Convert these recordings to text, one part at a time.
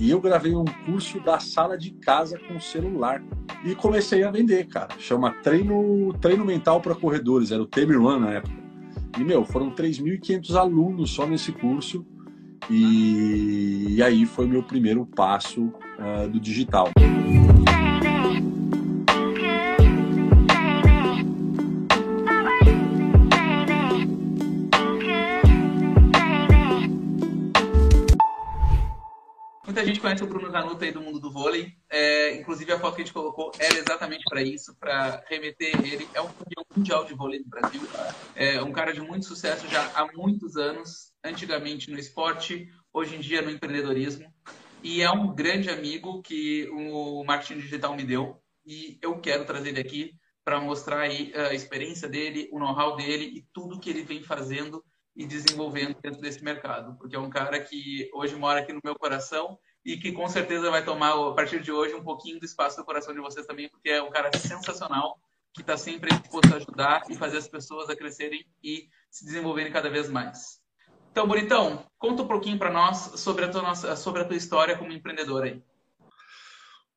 e eu gravei um curso da sala de casa com celular e comecei a vender, cara. Chama Treino, treino Mental para Corredores, era o Temer na época. E, meu, foram 3.500 alunos só nesse curso. E, e aí foi meu primeiro passo uh, do digital. Gente conhece o Bruno Zanuto aí do mundo do vôlei. É, inclusive, a foto que a gente colocou era exatamente para isso, para remeter ele. É um campeão mundial de vôlei do Brasil. É um cara de muito sucesso já há muitos anos. Antigamente no esporte, hoje em dia no empreendedorismo. E é um grande amigo que o marketing digital me deu. E eu quero trazer ele aqui para mostrar aí a experiência dele, o know-how dele e tudo que ele vem fazendo e desenvolvendo dentro desse mercado, porque é um cara que hoje mora aqui no meu coração e que com certeza vai tomar, a partir de hoje, um pouquinho do espaço do coração de vocês também, porque é um cara sensacional, que está sempre disposto a ajudar e fazer as pessoas a crescerem e se desenvolverem cada vez mais. Então, Bonitão, conta um pouquinho para nós sobre a, tua, sobre a tua história como empreendedor aí.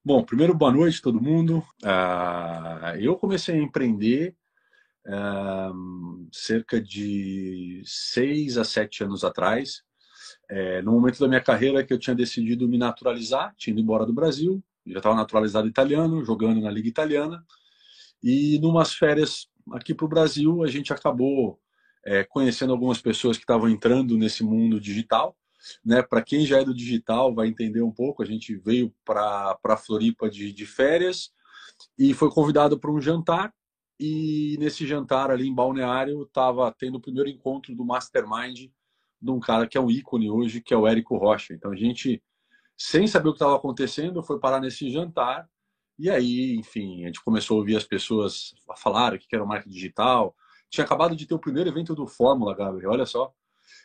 Bom, primeiro, boa noite todo mundo. Uh, eu comecei a empreender cerca de seis a sete anos atrás, é, no momento da minha carreira que eu tinha decidido me naturalizar, tinha ido embora do Brasil, já estava naturalizado italiano, jogando na Liga Italiana, e numas férias aqui para o Brasil, a gente acabou é, conhecendo algumas pessoas que estavam entrando nesse mundo digital. Né? Para quem já é do digital, vai entender um pouco. A gente veio para Floripa de, de férias e foi convidado para um jantar e nesse jantar ali em Balneário, estava tendo o primeiro encontro do Mastermind de um cara que é um ícone hoje, que é o Érico Rocha. Então a gente, sem saber o que estava acontecendo, foi parar nesse jantar. E aí, enfim, a gente começou a ouvir as pessoas falar o que era o marketing digital. Tinha acabado de ter o primeiro evento do Fórmula, Gabriel, olha só.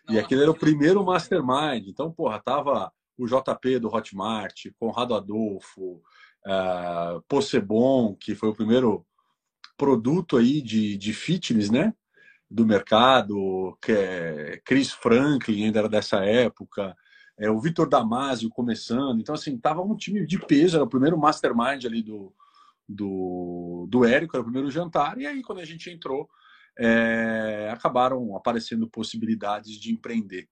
E aquele era o primeiro Mastermind. Então, porra, tava o JP do Hotmart, Conrado Adolfo, uh, Possebon, que foi o primeiro produto aí de, de fitness, né? Do mercado, que é Chris Franklin ainda era dessa época, é, o Vitor Damasio começando. Então, assim, tava um time de peso, era o primeiro mastermind ali do, do, do Érico, era o primeiro jantar, e aí quando a gente entrou, é, acabaram aparecendo possibilidades de empreender.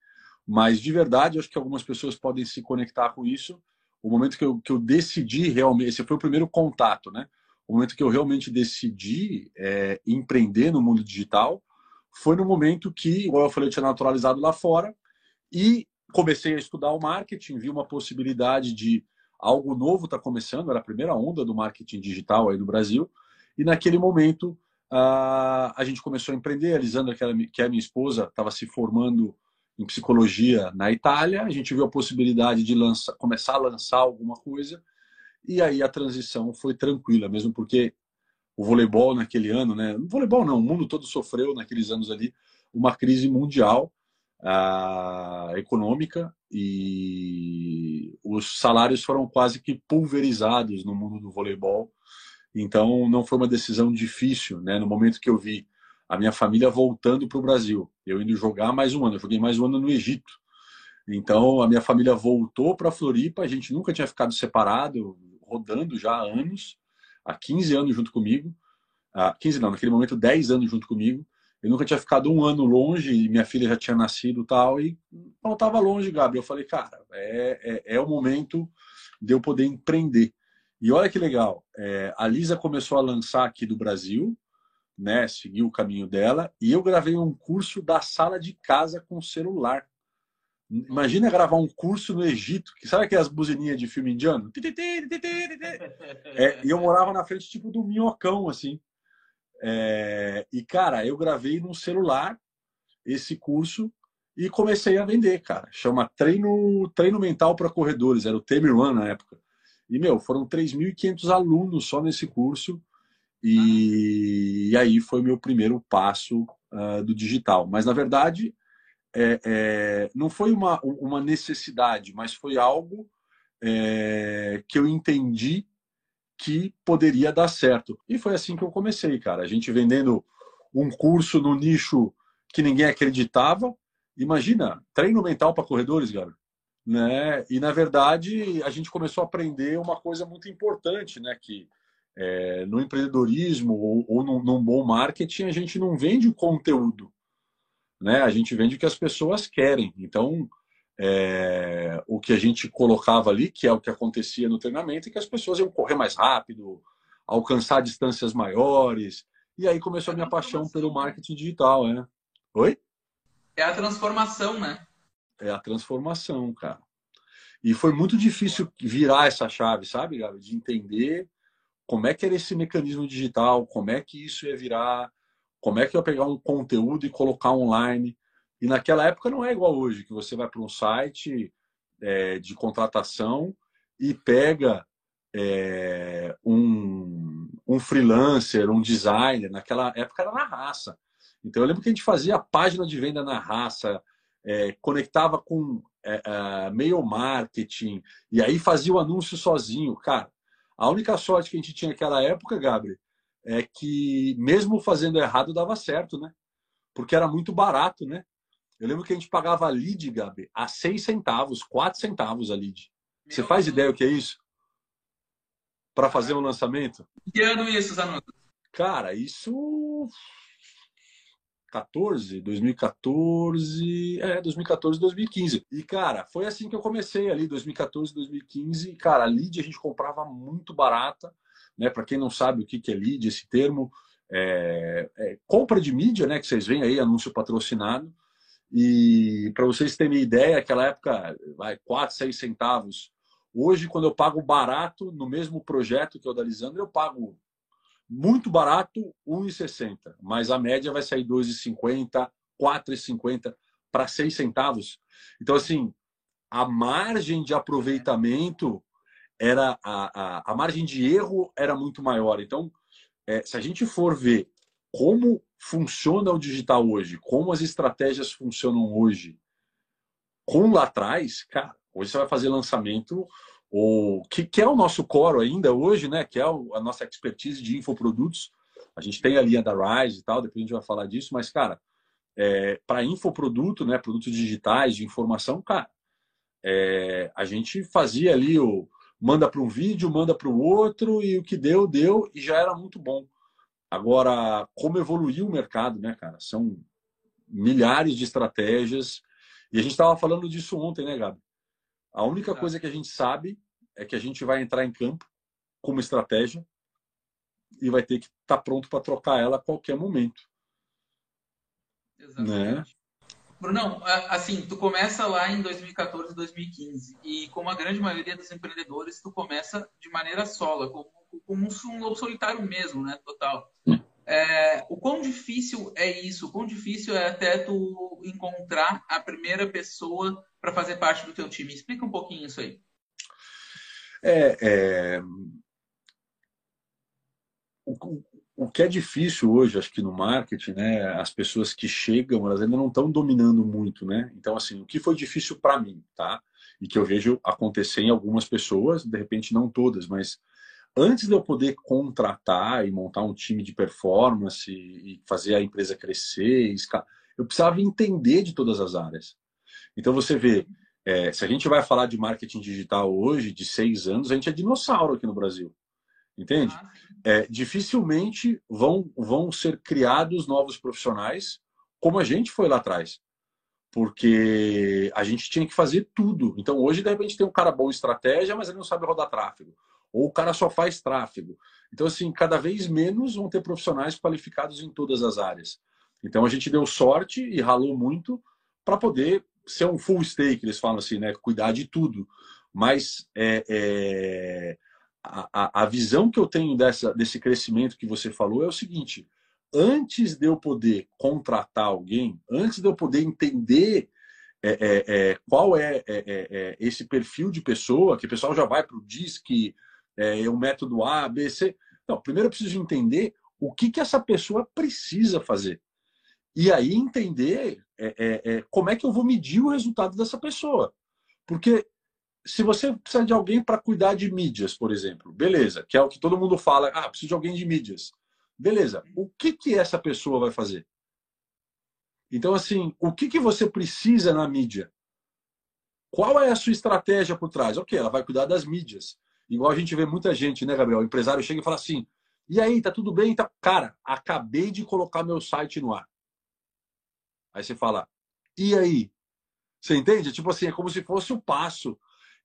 Mas, de verdade, acho que algumas pessoas podem se conectar com isso. O momento que eu, que eu decidi realmente, esse foi o primeiro contato, né? o momento que eu realmente decidi é, empreender no mundo digital foi no momento que, igual eu falei, eu tinha naturalizado lá fora e comecei a estudar o marketing, vi uma possibilidade de algo novo estar tá começando, era a primeira onda do marketing digital aí no Brasil, e naquele momento a gente começou a empreender, a Lisandra, que, é minha esposa, estava se formando em psicologia na Itália, a gente viu a possibilidade de começar a lançar alguma coisa, e aí a transição foi tranquila, mesmo porque o voleibol naquele ano, né? O voleibol não, o mundo todo sofreu naqueles anos ali uma crise mundial econômica e os salários foram quase que pulverizados no mundo do voleibol. Então não foi uma decisão difícil, né? No momento que eu vi a minha família voltando para o Brasil, eu indo jogar mais um ano, eu joguei mais um ano no Egito. Então a minha família voltou para Floripa, a gente nunca tinha ficado separado, rodando já há anos, há 15 anos junto comigo. Há 15 não, naquele momento 10 anos junto comigo. Eu nunca tinha ficado um ano longe e minha filha já tinha nascido tal. E eu estava longe, Gabriel, eu falei, cara, é, é, é, o momento de eu poder empreender. E olha que legal, é, a Lisa começou a lançar aqui do Brasil, né, seguiu o caminho dela, e eu gravei um curso da sala de casa com celular. Imagina gravar um curso no Egito, que sabe aquelas buzininhas de filme indiano? É, e eu morava na frente tipo do minhocão, assim. É, e, cara, eu gravei num celular esse curso e comecei a vender, cara. Chama Treino, treino Mental para Corredores, era o Temer One na época. E, meu, foram 3.500 alunos só nesse curso. E, e, aí foi meu primeiro passo uh, do digital. Mas, na verdade, é, é, não foi uma, uma necessidade, mas foi algo é, que eu entendi que poderia dar certo. E foi assim que eu comecei, cara. A gente vendendo um curso no nicho que ninguém acreditava. Imagina, treino mental para corredores, cara. né? E na verdade a gente começou a aprender uma coisa muito importante, né? Que é, no empreendedorismo ou, ou num, num, bom marketing a gente não vende o conteúdo, né? A gente vende o que as pessoas querem. Então é, o que a gente colocava ali, que é o que acontecia no treinamento, é que as pessoas iam correr mais rápido, alcançar distâncias maiores. E aí começou a minha paixão pelo marketing digital, né? Oi? É a transformação, né? É a transformação, cara. E foi muito difícil virar essa chave, sabe, Gabi? De entender como é que era esse mecanismo digital, como é que isso ia virar, como é que eu pegar um conteúdo e colocar online. E naquela época não é igual hoje, que você vai para um site é, de contratação e pega é, um, um freelancer, um designer. Naquela época era na raça. Então eu lembro que a gente fazia página de venda na raça, é, conectava com é, é, mail marketing, e aí fazia o anúncio sozinho. Cara, a única sorte que a gente tinha naquela época, Gabriel, é que mesmo fazendo errado dava certo, né? Porque era muito barato, né? Eu lembro que a gente pagava a lead, Gabi, a 6 centavos, 4 centavos a lead. Você faz ideia o que é isso? Para fazer um lançamento? Que ano isso, Zanuto? Cara, isso 14, 2014, é, 2014, 2015. E, cara, foi assim que eu comecei ali, 2014, 2015. E, cara, a lead a gente comprava muito barata, né? Para quem não sabe o que é lead, esse termo, é, é compra de mídia, né? Que vocês veem aí, anúncio patrocinado. E para vocês terem ideia, aquela época, vai 4, 6 centavos. Hoje, quando eu pago barato no mesmo projeto que é o da Lisandro, eu pago muito barato, 1,60. Mas a média vai sair 2,50, 4,50 para 6 centavos. Então, assim, a margem de aproveitamento era a, a, a margem de erro era muito maior. Então, é, se a gente for ver como funciona o digital hoje, como as estratégias funcionam hoje, com lá atrás, cara, hoje você vai fazer lançamento, ou que, que é o nosso core ainda hoje, né? Que é a nossa expertise de infoprodutos. A gente tem a linha da Rise e tal, depois a gente vai falar disso, mas, cara, é, para infoproduto, né? Produtos digitais, de informação, cara, é, a gente fazia ali o manda para um vídeo, manda para o outro, e o que deu, deu, e já era muito bom. Agora, como evoluiu o mercado, né, cara? São milhares de estratégias. E a gente estava falando disso ontem, né, Gabi? A única coisa que a gente sabe é que a gente vai entrar em campo com uma estratégia e vai ter que estar tá pronto para trocar ela a qualquer momento. Exatamente. Né? Brunão, assim, tu começa lá em 2014, 2015 e como a grande maioria dos empreendedores, tu começa de maneira sola, como como um solitário mesmo, né? Total. É, o quão difícil é isso? O quão difícil é até tu encontrar a primeira pessoa para fazer parte do teu time? Explica um pouquinho isso aí. É, é... o, que é difícil hoje, acho que no marketing, né? As pessoas que chegam, elas ainda não estão dominando muito, né? Então, assim, o que foi difícil para mim, tá? E que eu vejo acontecer em algumas pessoas, de repente não todas, mas antes de eu poder contratar e montar um time de performance e fazer a empresa crescer, eu precisava entender de todas as áreas. Então você vê, é, se a gente vai falar de marketing digital hoje, de seis anos, a gente é dinossauro aqui no Brasil. Entende? Ah, é, dificilmente vão, vão ser criados novos profissionais como a gente foi lá atrás. Porque a gente tinha que fazer tudo. Então hoje, de repente, tem um cara bom em estratégia, mas ele não sabe rodar tráfego ou o cara só faz tráfego. Então, assim, cada vez menos vão ter profissionais qualificados em todas as áreas. Então, a gente deu sorte e ralou muito para poder ser um full stake, eles falam assim, né? Cuidar de tudo. Mas é, é, a, a visão que eu tenho dessa, desse crescimento que você falou é o seguinte: antes de eu poder contratar alguém, antes de eu poder entender é, é, é qual é, é, é, esse perfil de pessoa, que o pessoal já vai para o DISC, é, o método A, B, C. Não, primeiro eu preciso entender o que, que essa pessoa precisa fazer. E aí entender é, é, é, como é que eu vou medir o resultado dessa pessoa. Porque se você precisa de alguém para cuidar de mídias, por exemplo, beleza, que é o que todo mundo fala, ah, preciso de alguém de mídias. Beleza, o que, que essa pessoa vai fazer? Então, assim, o que, que você precisa na mídia? qual é a sua estratégia por trás? Ok, ela vai cuidar das mídias. Igual a gente vê muita gente, né, Gabriel? O empresário chega e fala assim: e aí, tá tudo bem? Tá... Cara, acabei de colocar meu site no ar. Aí você fala, e aí? Você entende? Tipo assim, é como se fosse o passo.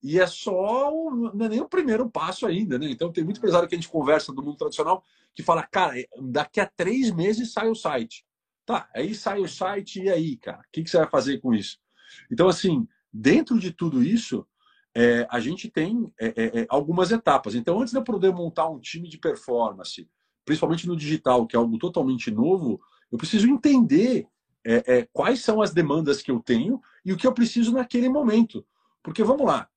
E é só, o, não é nem o primeiro passo ainda, né? Então tem muito empresário que a gente conversa do mundo tradicional que fala, cara, daqui a três meses sai o site. Tá, aí sai o site, e aí, cara? O que, que você vai fazer com isso? Então, assim, dentro de tudo isso, é, a gente tem é, é, é, algumas etapas. Então, antes de eu poder montar um time de performance, principalmente no digital, que é algo totalmente novo, eu preciso entender é, é, quais são as demandas que eu tenho e o que eu preciso naquele momento. Porque, vamos lá,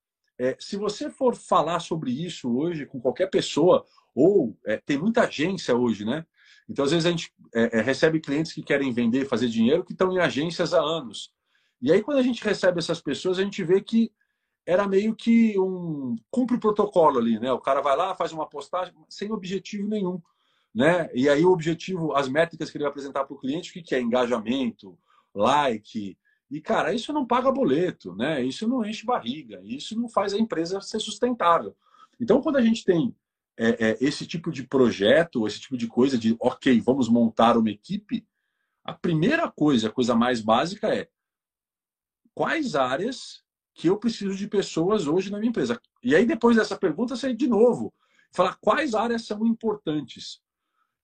se você for falar sobre isso hoje com qualquer pessoa, ou tem muita agência hoje, né? Então, às vezes, a gente recebe clientes que querem vender, fazer dinheiro, que estão em agências há anos. E aí, quando a gente recebe essas pessoas, a gente vê que era meio que um cumpre o protocolo ali, né? O cara vai lá, faz uma postagem sem objetivo nenhum, né? E aí o objetivo, as métricas que ele vai apresentar para o cliente, o que, que é engajamento, like, e cara, isso não paga boleto, né? Isso não enche barriga, isso não faz a empresa ser sustentável. Então, quando a gente tem é, é, esse tipo de projeto, esse tipo de coisa de, ok, vamos montar uma equipe, a primeira coisa, a coisa mais básica é quais áreas que eu preciso de pessoas hoje na minha empresa. E aí, depois dessa pergunta, você de novo falar quais áreas são importantes.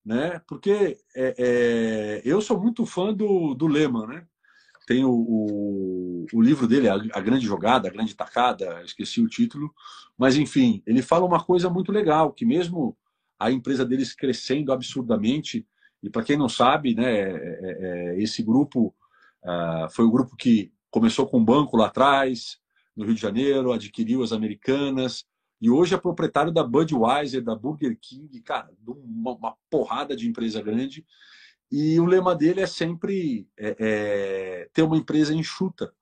Né? Porque é, é, eu sou muito fã do, do Lehman, né? Tem o, o, o, livro dele, a, a, Grande Jogada, A Grande Tacada, esqueci o título, mas enfim, ele fala uma coisa muito legal, que mesmo a empresa deles crescendo absurdamente, e para quem não sabe, né, é, é, é esse grupo uh, foi o grupo que começou com um banco lá atrás, no Rio de Janeiro, adquiriu as americanas, e hoje é proprietário da Budweiser, da Burger King, cara, uma, uma porrada de empresa grande. E o lema dele é sempre é, é, ter uma empresa enxuta,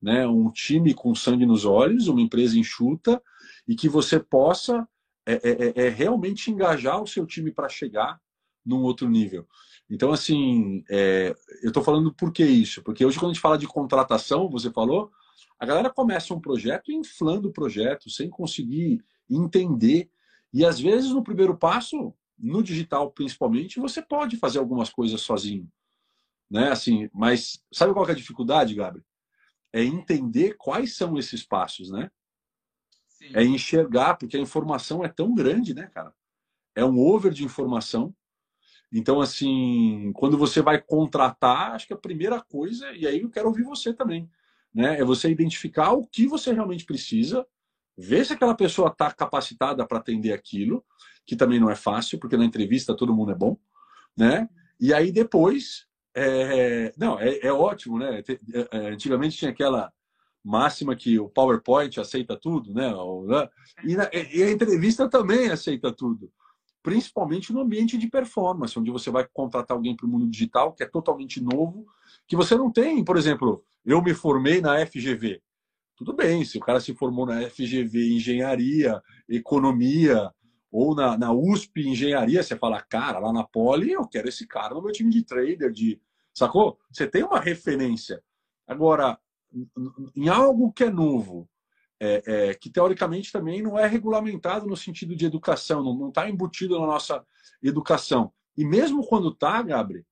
né? um time com sangue nos olhos, uma empresa enxuta, e que você possa é, é, é, é realmente engajar o seu time para chegar num outro nível. Então, assim, é, eu estou falando por que isso? Porque hoje, quando a gente fala de contratação, você falou, a galera começa um projeto inflando o projeto, sem conseguir entender. E às vezes, no primeiro passo, no digital principalmente, você pode fazer algumas coisas sozinho. Né? Assim, mas sabe qual é a dificuldade, Gabriel? É entender quais são esses passos, né? Sim. É enxergar, porque a informação é tão grande, né, cara? É um over de informação então, assim, quando você vai contratar, acho que a primeira coisa, e aí eu quero ouvir você também, né? É você identificar o que você realmente precisa, ver se aquela pessoa está capacitada para atender aquilo, que também não é fácil, porque na entrevista todo mundo é bom, né? E aí depois, é... não, é, é ótimo, né? É, é, antigamente tinha aquela máxima que o PowerPoint aceita tudo, né? né? E, na... e a entrevista também aceita tudo principalmente no ambiente de performance, onde você vai contratar alguém para o mundo digital, que é totalmente novo, que você não tem. Por exemplo, eu me formei na FGV. Tudo bem, se o cara se formou na FGV engenharia, economia, ou na, na USP engenharia, você fala, cara, lá na Poli, eu quero esse cara no meu time de trader, de. Sacou? Você tem uma referência. Agora, em algo que é novo, é, é, que teoricamente também não é regulamentado no sentido de educação, não está embutido na nossa educação. E mesmo quando está, Gabriel,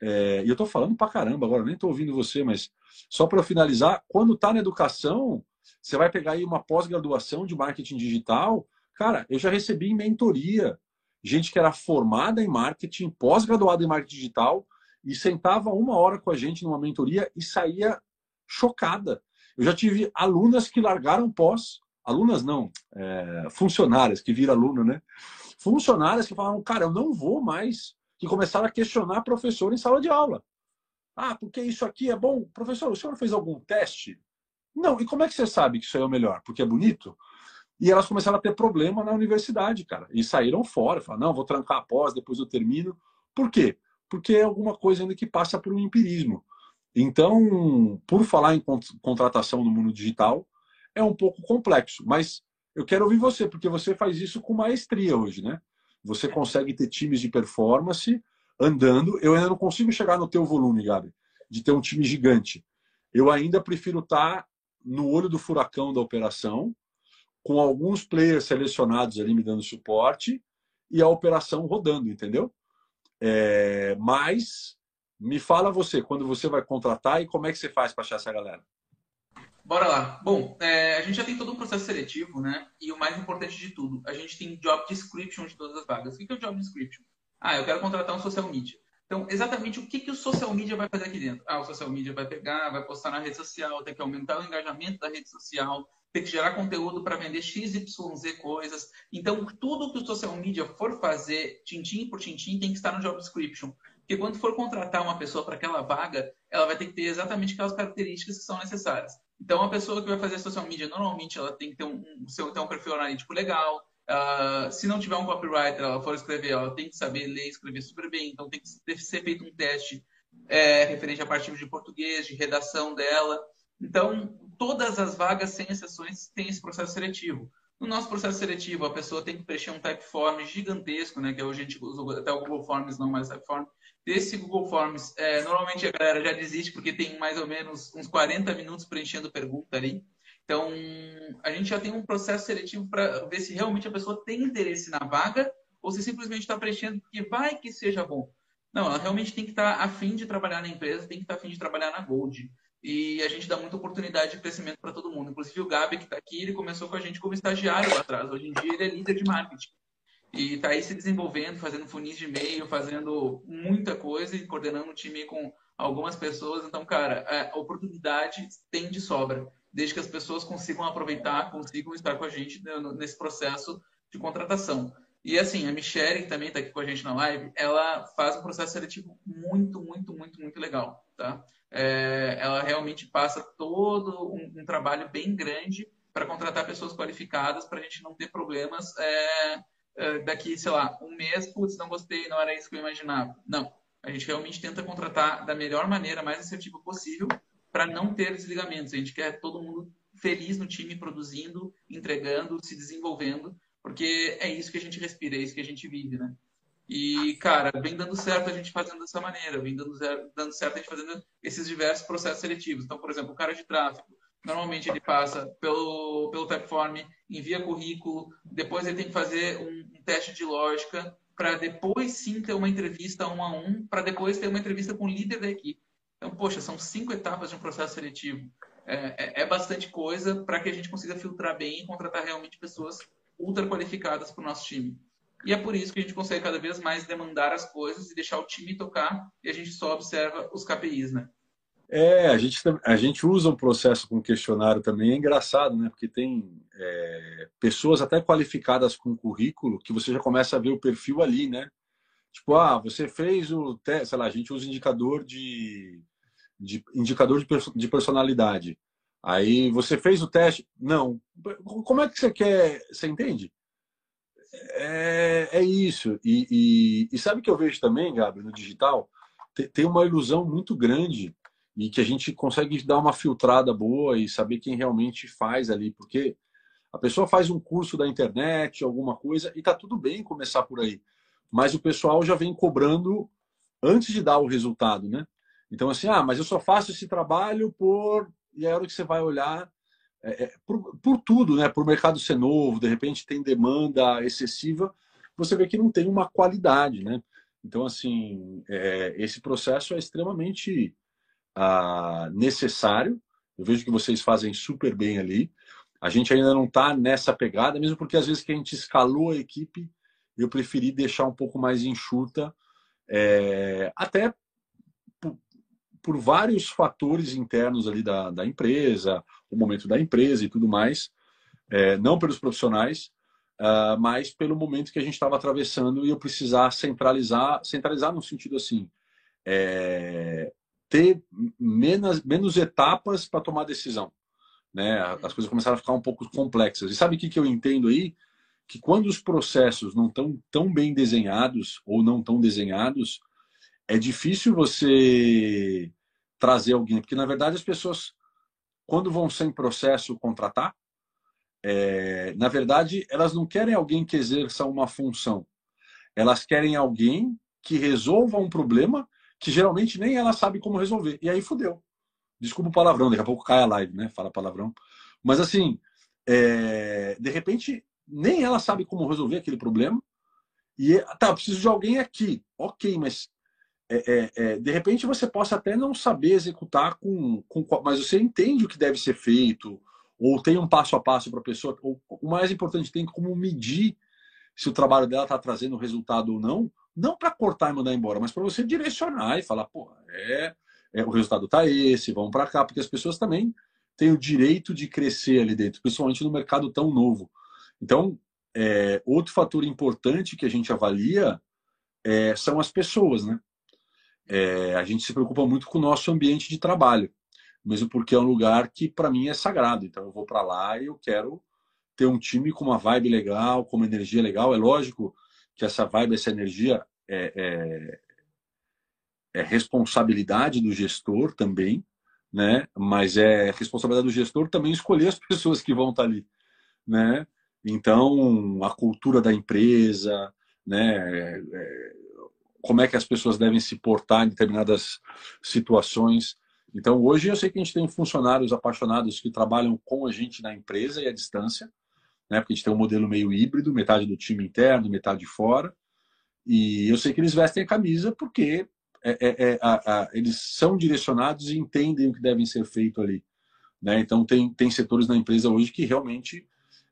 é, e eu estou falando para caramba agora, nem estou ouvindo você, mas só para finalizar, quando está na educação, você vai pegar aí uma pós-graduação de marketing digital, cara, eu já recebi em mentoria gente que era formada em marketing, pós-graduada em marketing digital, e sentava uma hora com a gente numa mentoria e saía chocada eu já tive alunas que largaram pós, alunas não, é, funcionárias que viram aluna, né? Funcionárias que falaram, cara, eu não vou mais, que começaram a questionar professor em sala de aula. Ah, porque isso aqui é bom? Professor, o senhor fez algum teste? Não, e como é que você sabe que isso aí é o melhor? Porque é bonito? E elas começaram a ter problema na universidade, cara. E saíram fora. Falaram, não, vou trancar a pós, depois eu termino. Por quê? Porque é alguma coisa ainda que passa por um empirismo. Então, por falar em contratação no mundo digital, é um pouco complexo, mas eu quero ouvir você, porque você faz isso com maestria hoje, né? Você consegue ter times de performance andando. Eu ainda não consigo chegar no teu volume, Gabi, de ter um time gigante. Eu ainda prefiro estar no olho do furacão da operação, com alguns players selecionados ali me dando suporte e a operação rodando, entendeu? É, mas me fala você, quando você vai contratar e como é que você faz para achar essa galera? Bora lá. Bom, é, a gente já tem todo um processo seletivo, né? E o mais importante de tudo, a gente tem job description de todas as vagas. O que é o job description? Ah, eu quero contratar um social media. Então, exatamente o que, que o social media vai fazer aqui dentro? Ah, o social media vai pegar, vai postar na rede social, tem que aumentar o engajamento da rede social, tem que gerar conteúdo para vender XYZ coisas. Então, tudo que o social media for fazer, tintim por tintim, tem que estar no job description. Porque quando for contratar uma pessoa para aquela vaga, ela vai ter que ter exatamente aquelas características que são necessárias. Então, a pessoa que vai fazer social media, normalmente, ela tem que ter um, um, ter um perfil analítico legal. Uh, se não tiver um copywriter, ela for escrever, ela tem que saber ler e escrever super bem. Então, tem que ser feito um teste é, referente a partir de português, de redação dela. Então, todas as vagas, sem exceções, têm esse processo seletivo. No nosso processo seletivo, a pessoa tem que preencher um typeform gigantesco, né? Que hoje a gente usa até o Google Forms, não mais typeform. Desse Google Forms, é, normalmente a galera já desiste porque tem mais ou menos uns 40 minutos preenchendo pergunta ali. Então, a gente já tem um processo seletivo para ver se realmente a pessoa tem interesse na vaga ou se simplesmente está preenchendo porque vai que seja bom. Não, ela realmente tem que estar tá afim de trabalhar na empresa, tem que estar tá afim de trabalhar na Gold. E a gente dá muita oportunidade de crescimento para todo mundo. Inclusive o Gabi, que está aqui, ele começou com a gente como estagiário lá atrás. Hoje em dia ele é líder de marketing. E está aí se desenvolvendo, fazendo funis de e-mail, fazendo muita coisa e coordenando o time com algumas pessoas. Então, cara, a oportunidade tem de sobra, desde que as pessoas consigam aproveitar, consigam estar com a gente nesse processo de contratação. E assim, a Michelle, que também está aqui com a gente na live, ela faz um processo seletivo muito, muito, muito, muito legal, tá? É, ela realmente passa todo um, um trabalho bem grande para contratar pessoas qualificadas para a gente não ter problemas é, é, daqui, sei lá, um mês, putz, não gostei, não era isso que eu imaginava. Não. A gente realmente tenta contratar da melhor maneira, mais assertiva possível, para não ter desligamentos. A gente quer todo mundo feliz no time, produzindo, entregando, se desenvolvendo, porque é isso que a gente respira, é isso que a gente vive, né? E, cara, vem dando certo a gente fazendo dessa maneira, vem dando, dando certo a gente fazendo esses diversos processos seletivos. Então, por exemplo, o cara de tráfego, Normalmente ele passa pelo, pelo Typeform, envia currículo, depois ele tem que fazer um, um teste de lógica, para depois sim ter uma entrevista um a um, para depois ter uma entrevista com o líder da equipe. Então, poxa, são cinco etapas de um processo seletivo. É, é, é bastante coisa para que a gente consiga filtrar bem e contratar realmente pessoas ultra qualificadas para o nosso time. E é por isso que a gente consegue cada vez mais demandar as coisas e deixar o time tocar e a gente só observa os KPIs, né? É, a gente, a gente usa um processo com questionário também, é engraçado, né? Porque tem é, pessoas até qualificadas com currículo que você já começa a ver o perfil ali, né? Tipo, ah, você fez o teste, sei lá, a gente usa indicador de, de indicador de, de personalidade. Aí você fez o teste? Não. Como é que você quer? Você entende? É, é isso. E, e, e sabe que eu vejo também, Gabi, no digital? Tem uma ilusão muito grande e que a gente consegue dar uma filtrada boa e saber quem realmente faz ali, porque a pessoa faz um curso da internet, alguma coisa, e tá tudo bem começar por aí. Mas o pessoal já vem cobrando antes de dar o resultado, né? Então, assim, ah, mas eu só faço esse trabalho por. E é a hora que você vai olhar é, é, por, por tudo, né? Por o mercado ser novo, de repente tem demanda excessiva, você vê que não tem uma qualidade, né? Então, assim, é, esse processo é extremamente ah, necessário. Eu vejo que vocês fazem super bem ali. A gente ainda não está nessa pegada, mesmo porque às vezes que a gente escalou a equipe, eu preferi deixar um pouco mais enxuta, é, até por, por, vários fatores internos ali da, da, empresa, o momento da empresa e tudo mais, é, não pelos profissionais, uh, mas pelo momento que a gente estava atravessando e eu precisar centralizar, centralizar no sentido assim, é, ter menos, menos etapas para tomar decisão. Né? As coisas começaram a ficar um pouco complexas. E sabe o que, que eu entendo aí? Que quando os processos não estão tão bem desenhados ou não tão desenhados, é difícil você trazer alguém. Porque, na verdade, as pessoas, quando vão sem processo contratar, é, na verdade, elas não querem alguém que exerça uma função. Elas querem alguém que resolva um problema que geralmente nem ela sabe como resolver. E aí fudeu. Desculpa o palavrão, daqui a pouco cai a live, né? Fala palavrão. Mas assim, é, de repente, nem ela sabe como resolver aquele problema. E tá, preciso de alguém aqui. Ok, mas é, é, é, de repente você possa até não saber executar com, com, mas você entende o que deve ser feito, ou tem um passo a passo para a pessoa. Ou, o mais importante, tem como medir se o trabalho dela está trazendo resultado ou não, não para cortar e mandar embora, mas para você direcionar e falar, pô, é, é o resultado está esse, vamos para cá, porque as pessoas também têm o direito de crescer ali dentro, principalmente no mercado tão novo. Então, é, outro fator importante que a gente avalia é, são as pessoas, né? É, a gente se preocupa muito com o nosso ambiente de trabalho, mesmo porque é um lugar que para mim é sagrado. Então eu vou para lá e eu quero ter um time com uma vibe legal, com uma energia legal. É lógico que essa vibe, essa energia é, é, é responsabilidade do gestor também, né? Mas é responsabilidade do gestor também escolher as pessoas que vão estar tá ali, né? Então a cultura da empresa, né? É, é como é que as pessoas devem se portar em determinadas situações. Então, hoje eu sei que a gente tem funcionários apaixonados que trabalham com a gente na empresa e à distância, né? Porque a gente tem um modelo meio híbrido, metade do time interno, metade fora. E eu sei que eles vestem a camisa porque é, é, é, a, a, eles são direcionados e entendem o que devem ser feito ali. Né? Então, tem, tem setores na empresa hoje que realmente,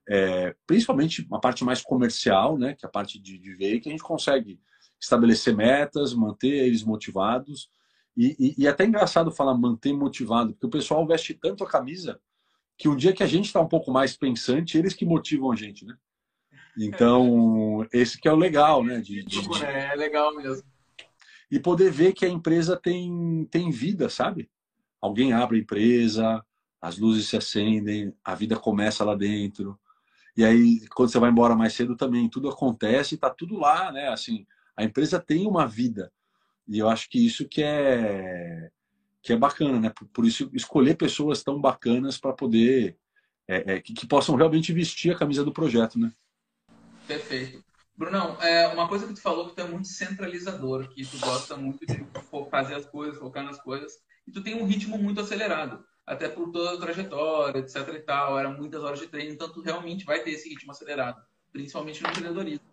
é, principalmente a parte mais comercial, né? que é a parte de, de ver, que a gente consegue estabelecer metas, manter eles motivados. E, e, e é até engraçado falar manter motivado, porque o pessoal veste tanto a camisa que um dia que a gente está um pouco mais pensante, eles que motivam a gente, né? Então, esse que é o legal, né? De, de, de... É legal mesmo. E poder ver que a empresa tem, tem vida, sabe? Alguém abre a empresa, as luzes se acendem, a vida começa lá dentro. E aí, quando você vai embora mais cedo também, tudo acontece e tá tudo lá, né? Assim, a empresa tem uma vida. E eu acho que isso que é que é bacana, né? Por, por isso escolher pessoas tão bacanas para poder é, é, que, que, possam realmente vestir a camisa do projeto, né? Perfeito. Brunão, é, uma coisa que tu falou que tu é muito centralizador, que tu gosta muito de fazer as coisas, focar nas coisas, e tu tem um ritmo muito acelerado, até por toda a trajetória, etc e tal, eram muitas horas de treino, então tu realmente vai ter esse ritmo acelerado, principalmente no empreendedorismo.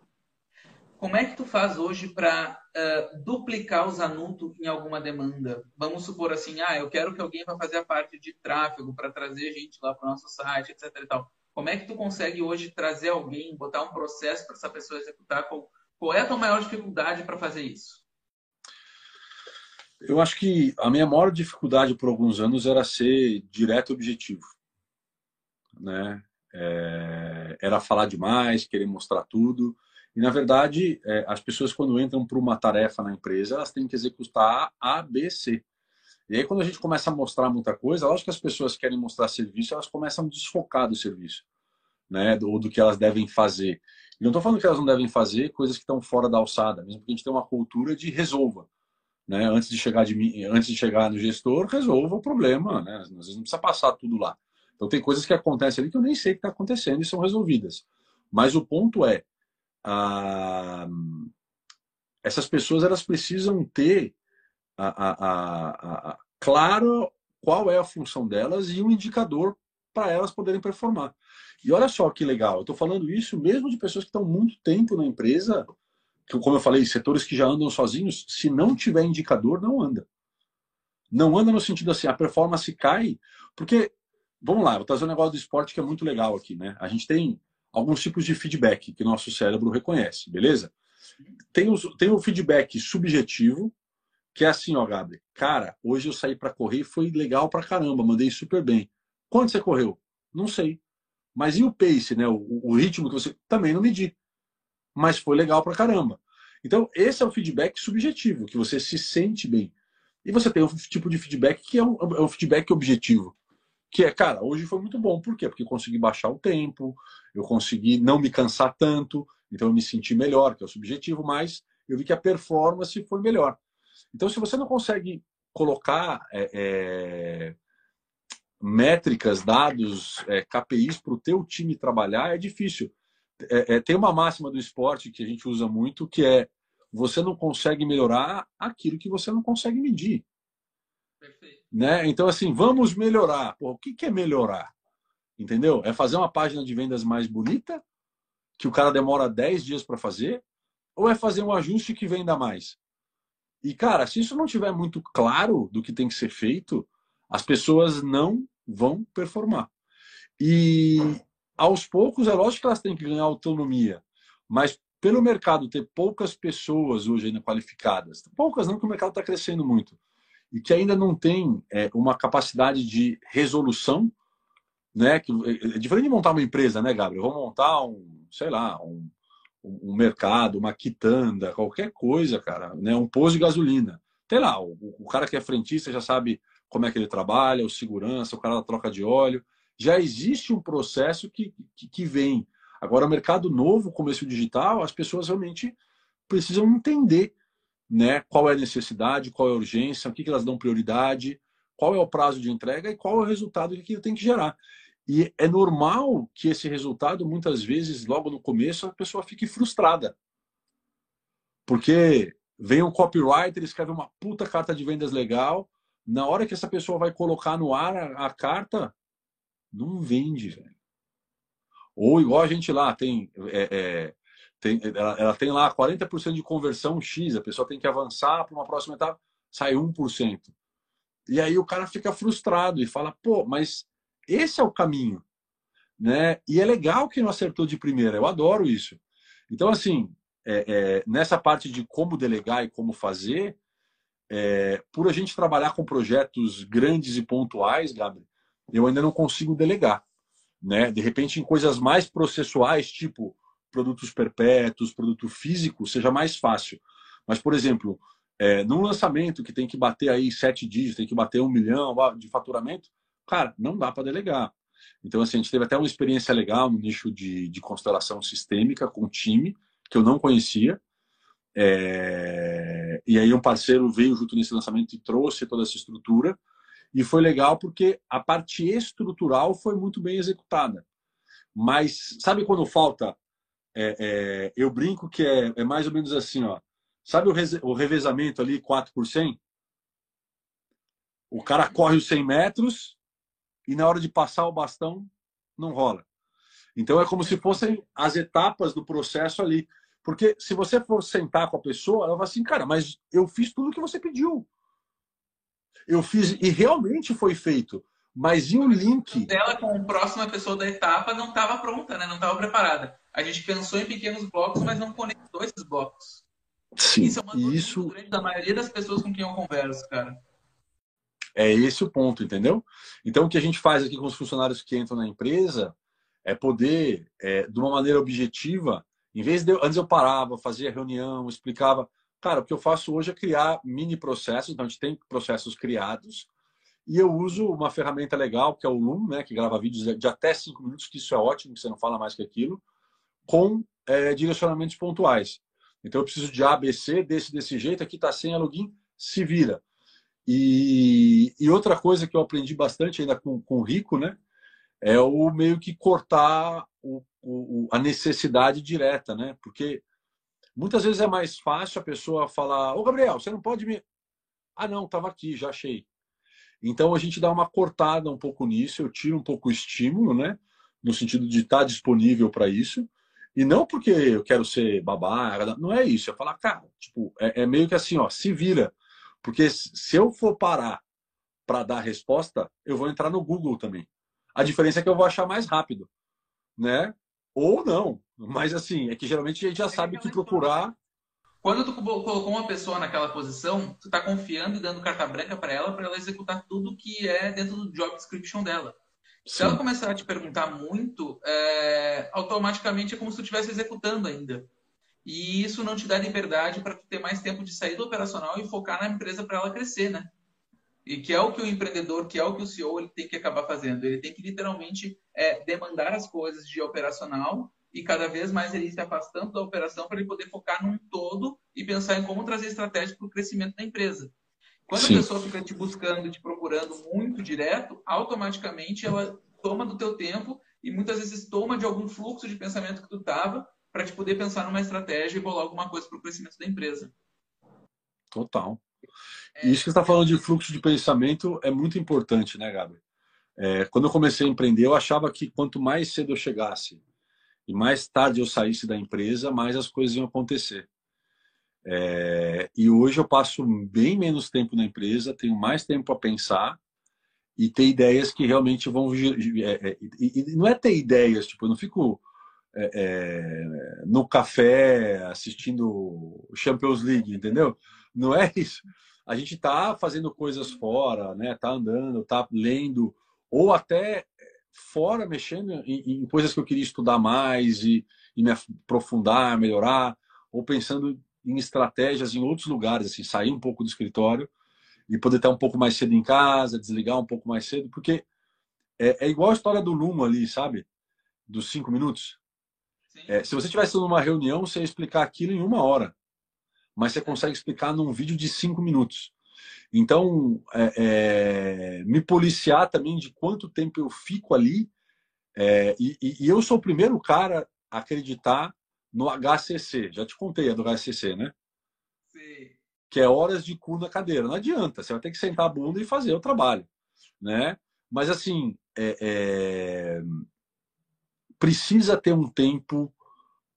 Como é que tu faz hoje para uh, duplicar o Zanuto em alguma demanda? Vamos supor assim, ah, eu quero que alguém vá fazer a parte de tráfego para trazer gente lá para o nosso site, etc. E tal. Como é que tu consegue hoje trazer alguém, botar um processo para essa pessoa executar? Qual, qual é a tua maior dificuldade para fazer isso? Eu acho que a minha maior dificuldade por alguns anos era ser direto e objetivo, né? É, era falar demais, querer mostrar tudo. E, na verdade, é, as pessoas, quando entram para uma tarefa na empresa, elas têm que executar A, B, C. E aí, quando a gente começa a mostrar muita coisa, lógico que as pessoas querem mostrar serviço, elas começam a desfocar do serviço, né? Ou do que elas devem fazer. E não estou falando que elas não devem fazer coisas que estão fora da alçada, mesmo porque a gente tem uma cultura de resolva. Né? Antes, de chegar de, antes de chegar no gestor, resolva o problema. Né? Às vezes não precisa passar tudo lá. Então, tem coisas que acontecem ali que eu nem sei que está acontecendo e são resolvidas. Mas o ponto é, ah, essas pessoas elas precisam ter a, a, a, claro qual é a função delas e um indicador para elas poderem performar. E olha só que legal, eu estou falando isso mesmo de pessoas que estão muito tempo na empresa, que, como eu falei, setores que já andam sozinhos, se não tiver indicador, não anda. Não anda no sentido assim, a performance cai, porque, vamos lá, vou trazer um negócio do esporte que é muito legal aqui, né? A gente tem alguns tipos de feedback que nosso cérebro reconhece, beleza? Tem, tem o feedback subjetivo, que é assim, ó, Gabriel. Cara, hoje eu saí para correr e foi legal pra caramba, mandei super bem. Quanto você correu? Não sei. Mas e o pace, né? O, o ritmo que você. Também não medi. Mas foi legal pra caramba. Então, esse é o feedback subjetivo, que você se sente bem. E você tem um tipo de feedback que é um, é um feedback objetivo, que é, cara, hoje foi muito bom. Por quê? Porque eu consegui baixar o tempo, eu consegui não me cansar tanto, então eu me senti melhor, que é o subjetivo, mas eu vi que a performance foi melhor. Então, se você não consegue colocar é, é, métricas, dados, é, KPIs para o teu time trabalhar, é difícil. É, é, tem uma máxima do esporte que a gente usa muito, que é você não consegue melhorar aquilo que você não consegue medir. Perfeito. Né? Então, assim, vamos melhorar. Pô, o que, que é melhorar? Entendeu? É fazer uma página de vendas mais bonita, que o cara demora 10 dias para fazer, ou é fazer um ajuste que venda mais? E, cara, se isso não tiver muito claro do que tem que ser feito, as pessoas não vão performar. E aos poucos, é lógico que elas têm que ganhar autonomia, mas pelo mercado ter poucas pessoas hoje ainda qualificadas, poucas não, que o mercado está crescendo muito, e que ainda não tem é, uma capacidade de resolução, né? Que, é, é diferente de montar uma empresa, né, Gabriel? Vou montar um, sei lá, um, um mercado, uma quitanda, qualquer coisa, cara, né? Um posto de gasolina. Tem lá, o, o cara que é frentista já sabe como é que ele trabalha, o segurança, o cara da troca de óleo. Já existe um processo que, que, que vem. Agora, o mercado novo, começo digital, as pessoas realmente precisam entender né, qual é a necessidade, qual é a urgência, o que, que elas dão prioridade, qual é o prazo de entrega e qual é o resultado que aquilo tem que gerar. E é normal que esse resultado, muitas vezes, logo no começo, a pessoa fique frustrada. Porque vem um copywriter, escreve uma puta carta de vendas legal, na hora que essa pessoa vai colocar no ar a, a carta, não vende, velho. Ou igual a gente lá tem, é, é, tem ela, ela, tem lá 40% de conversão X, a pessoa tem que avançar para uma próxima etapa, sai 1%. E aí o cara fica frustrado e fala, pô, mas esse é o caminho. Né? E é legal que não acertou de primeira, eu adoro isso. Então, assim, é, é, nessa parte de como delegar e como fazer, é, por a gente trabalhar com projetos grandes e pontuais, Gabriel, eu ainda não consigo delegar. Né? De repente, em coisas mais processuais, tipo produtos perpétuos, produto físico, seja mais fácil. Mas, por exemplo, é, num lançamento que tem que bater aí sete dígitos, tem que bater um milhão de faturamento, Cara, não dá para delegar. Então, assim, a gente teve até uma experiência legal no nicho de, de constelação sistêmica com um time que eu não conhecia. É... E aí um parceiro veio junto nesse lançamento e trouxe toda essa estrutura. E foi legal porque a parte estrutural foi muito bem executada. Mas sabe quando falta? É, é, eu brinco que é, é, mais ou menos assim, ó. Sabe o, o revezamento ali, 4 por 100? O cara corre os 100 metros, e na hora de passar o bastão não rola. Então é como se fossem as etapas do processo ali. Porque se você for sentar com a pessoa, ela vai assim, cara, mas eu fiz tudo o que você pediu. Eu fiz e realmente foi feito. Mas e o link? Ela com a próxima pessoa da etapa não estava pronta, né? não estava preparada. A gente pensou em pequenos blocos, mas não conectou esses blocos. Sim, isso é uma isso... da maioria das pessoas com quem eu converso, cara. É esse o ponto, entendeu? Então, o que a gente faz aqui com os funcionários que entram na empresa é poder, é, de uma maneira objetiva, em vez de eu, antes eu parava, fazia reunião, explicava. Cara, o que eu faço hoje é criar mini processos, então a gente tem processos criados, e eu uso uma ferramenta legal, que é o Loom, né, que grava vídeos de até cinco minutos, que isso é ótimo, que você não fala mais que aquilo, com é, direcionamentos pontuais. Então eu preciso de A, B, C, desse, desse jeito, aqui está sem a login, se vira. E, e, outra coisa que eu aprendi bastante ainda com, com o Rico, né? É o meio que cortar o, o, a necessidade direta, né? Porque muitas vezes é mais fácil a pessoa falar: Ô Gabriel, você não pode me. Ah, não, estava aqui, já achei. Então a gente dá uma cortada um pouco nisso, eu tiro um pouco o estímulo, né? No sentido de estar disponível para isso. E não porque eu quero ser babá, não é isso. É falar, cara, tipo, é, é meio que assim, ó, se vira porque se eu for parar para dar resposta, eu vou entrar no Google também. A diferença é que eu vou achar mais rápido, né? Ou não. Mas assim, é que geralmente a gente já é sabe o que procurar. Quando tu colocou uma pessoa naquela posição, tu está confiando e dando carta branca para ela, para ela executar tudo que é dentro do job description dela. Sim. Se ela começar a te perguntar muito, é... automaticamente é como se tu estivesse executando ainda. E isso não te dá liberdade para ter mais tempo de sair do operacional e focar na empresa para ela crescer, né? E que é o que o empreendedor, que é o que o CEO ele tem que acabar fazendo. Ele tem que literalmente é, demandar as coisas de operacional e cada vez mais ele se afastando da operação para ele poder focar num todo e pensar em como trazer estratégia para o crescimento da empresa. Quando Sim. a pessoa fica te buscando, te procurando muito direto, automaticamente ela toma do teu tempo e muitas vezes toma de algum fluxo de pensamento que tu estava para te poder pensar numa estratégia e bolar alguma coisa para o crescimento da empresa. Total. É, Isso que está falando de fluxo de pensamento é muito importante, né, Gabriel? É, quando eu comecei a empreender, eu achava que quanto mais cedo eu chegasse e mais tarde eu saísse da empresa, mais as coisas iam acontecer. É, e hoje eu passo bem menos tempo na empresa, tenho mais tempo para pensar e ter ideias que realmente vão. É, é, e, e, não é ter ideias, tipo, eu não fico é, é, no café assistindo Champions League, entendeu? Não é isso. A gente está fazendo coisas fora, né? Tá andando, tá lendo, ou até fora mexendo em, em coisas que eu queria estudar mais e, e, me aprofundar, melhorar, ou pensando em estratégias em outros lugares, assim, sair um pouco do escritório e poder estar um pouco mais cedo em casa, desligar um pouco mais cedo, porque é, é igual a história do Lumo ali, sabe? Dos cinco minutos. É, se você estivesse numa reunião, você ia explicar aquilo em uma hora, mas você consegue explicar num vídeo de cinco minutos. Então, é, é, me policiar também de quanto tempo eu fico ali. É, e, e, eu sou o primeiro cara a acreditar no HCC. Já te contei a do HCC, né? Sim. Que é horas de cu na cadeira. Não adianta, você vai ter que sentar a bunda e fazer o trabalho, né? Mas assim, é, é precisa ter um tempo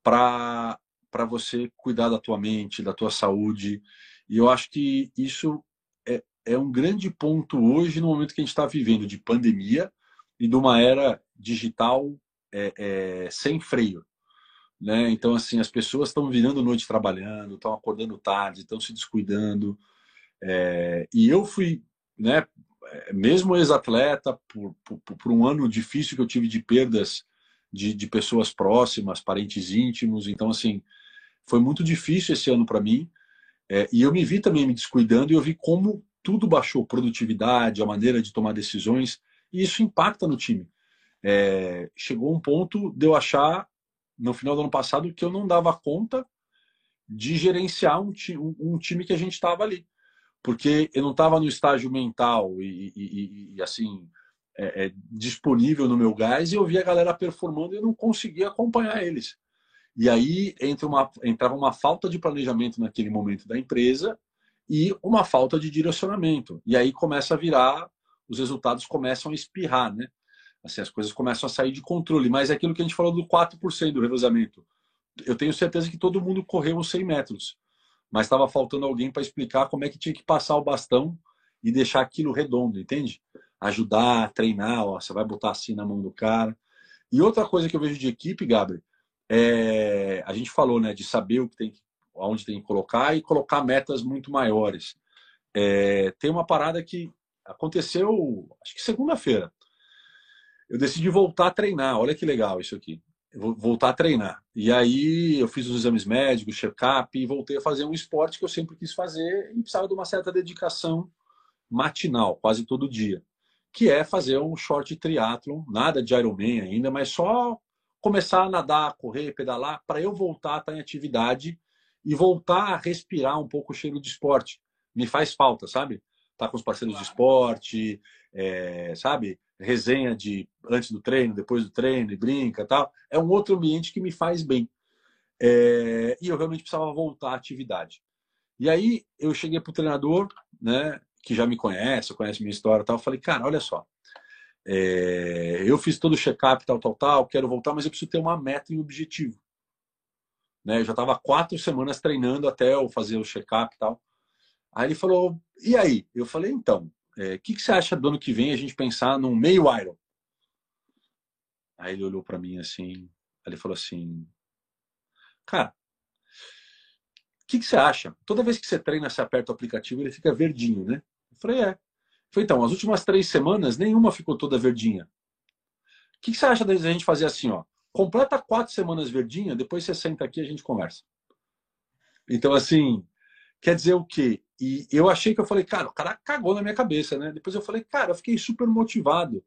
para para você cuidar da tua mente, da tua saúde. E eu acho que isso é, é um grande ponto hoje no momento que a gente está vivendo de pandemia e de uma era digital é, é, sem freio. Né? Então, assim, as pessoas estão virando noite trabalhando, estão acordando tarde, estão se descuidando. É, e eu fui, né, mesmo ex-atleta, por, por, por, um ano difícil que eu tive de perdas de, de pessoas próximas, parentes íntimos. Então, assim, foi muito difícil esse ano para mim. É, e eu me vi também me descuidando e eu vi como tudo baixou, produtividade, a maneira de tomar decisões, e isso impacta no time. É, chegou um ponto de eu achar, no final do ano passado, que eu não dava conta de gerenciar um, um, um time que a gente estava ali. Porque eu não estava no estágio mental e, e, e assim, é, é, disponível no meu gás e eu via a galera performando e eu não conseguia acompanhar eles. E aí entra uma, entrava uma falta de planejamento naquele momento da empresa e uma falta de direcionamento. E aí começa a virar, os resultados começam a espirrar, né? Assim, as coisas começam a sair de controle. Mas é aquilo que a gente falou do 4% do revezamento. Eu tenho certeza que todo mundo correu os 100 metros, mas estava faltando alguém para explicar como é que tinha que passar o bastão e deixar aquilo redondo, entende? ajudar, treinar, ó, você vai botar assim na mão do cara. E outra coisa que eu vejo de equipe, Gabriel, é, a gente falou, né, de saber o que tem, onde tem que colocar e colocar metas muito maiores. É, tem uma parada que aconteceu, acho que segunda-feira. Eu decidi voltar a treinar. Olha que legal isso aqui. vou voltar a treinar. E aí eu fiz os exames médicos, check-up e voltei a fazer um esporte que eu sempre quis fazer e precisava de uma certa dedicação matinal, quase todo dia que é fazer um short triatlon, nada de Ironman ainda, mas só começar a nadar, correr, pedalar, para eu voltar a estar em atividade e voltar a respirar um pouco o cheiro de esporte. Me faz falta, sabe? Tá com os parceiros de esporte, é, sabe? Resenha de antes do treino, depois do treino, e brinca tal. É um outro ambiente que me faz bem. É, e eu realmente precisava voltar à atividade. E aí eu cheguei para o treinador, né? que já me conhece, conhece minha história e tal, falei, cara, olha só, é, eu fiz todo o check-up, tal, tal, tal, quero voltar, mas eu preciso ter uma meta e um objetivo. Né? Eu já estava quatro semanas treinando até eu fazer o check-up e tal. Aí ele falou, e aí? Eu falei, então, o é, que, que você acha do ano que vem a gente pensar num meio Iron? Aí ele olhou para mim assim, ele falou assim, cara, o que, que você acha? Toda vez que você treina, você aperta o aplicativo, ele fica verdinho, né? Falei, é. Falei, então, as últimas três semanas, nenhuma ficou toda verdinha. O que, que você acha da gente fazer assim, ó? Completa quatro semanas verdinha, depois você senta aqui e a gente conversa. Então, assim, quer dizer o quê? E eu achei que eu falei, cara, o cara cagou na minha cabeça, né? Depois eu falei, cara, eu fiquei super motivado.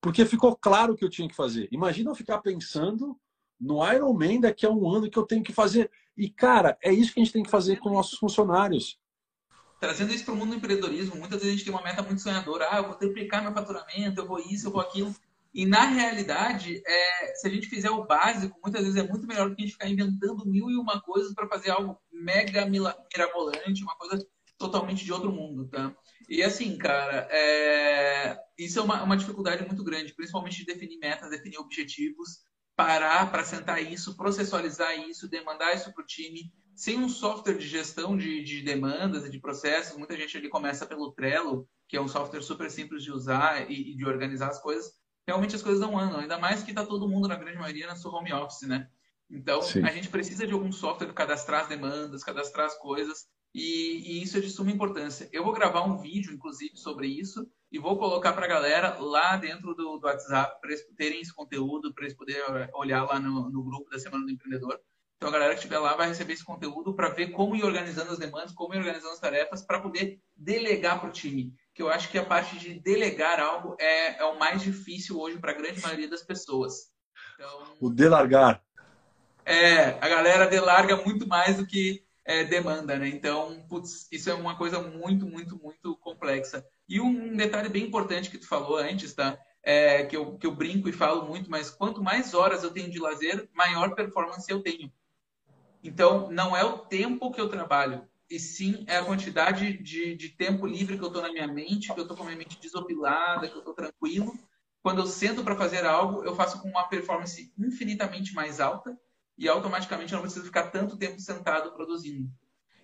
Porque ficou claro o que eu tinha que fazer. Imagina eu ficar pensando no Iron Man daqui a um ano que eu tenho que fazer. E, cara, é isso que a gente tem que fazer com nossos funcionários trazendo isso para o mundo do empreendedorismo, muitas vezes a gente tem uma meta muito sonhadora, ah, eu vou triplicar meu faturamento, eu vou isso, eu vou aquilo. E na realidade, é, se a gente fizer o básico, muitas vezes é muito melhor do que a gente ficar inventando mil e uma coisas para fazer algo mega mirabolante, uma coisa totalmente de outro mundo, tá? E assim, cara, é... isso é uma, uma dificuldade muito grande, principalmente de definir metas, definir objetivos, parar para sentar isso, processualizar isso, demandar isso para o time, sem um software de gestão de, de, demandas e de processos. Muita gente ali começa pelo Trello, que é um software super simples de usar e, e de organizar as coisas. Realmente as coisas não andam, ainda mais que está todo mundo, na grande maioria, na sua home office, né? Então, Sim. a gente precisa de algum software para cadastrar as demandas, cadastrar as coisas, e, e, isso é de suma importância. Eu vou gravar um vídeo, inclusive, sobre isso, e vou colocar para a galera lá dentro do, do WhatsApp, para eles terem esse conteúdo, para eles poderem olhar lá no, no, grupo da Semana do Empreendedor. Então, a galera que estiver lá vai receber esse conteúdo para ver como ir organizando as demandas, como ir organizando as tarefas, para poder delegar para o time. Que eu acho que a parte de delegar algo é, é o mais difícil hoje para a grande maioria das pessoas. Então, o delargar. É, a galera delarga muito mais do que é, demanda, né? Então, putz, isso é uma coisa muito, muito, muito complexa. E um detalhe bem importante que tu falou antes, tá? É, que, eu, que eu brinco e falo muito, mas quanto mais horas eu tenho de lazer, maior performance eu tenho. Então, não é o tempo que eu trabalho, e sim é a quantidade de, de tempo livre que eu estou na minha mente, que eu estou com a minha mente desopilada, que eu estou tranquilo. Quando eu sento para fazer algo, eu faço com uma performance infinitamente mais alta e automaticamente eu não preciso ficar tanto tempo sentado produzindo.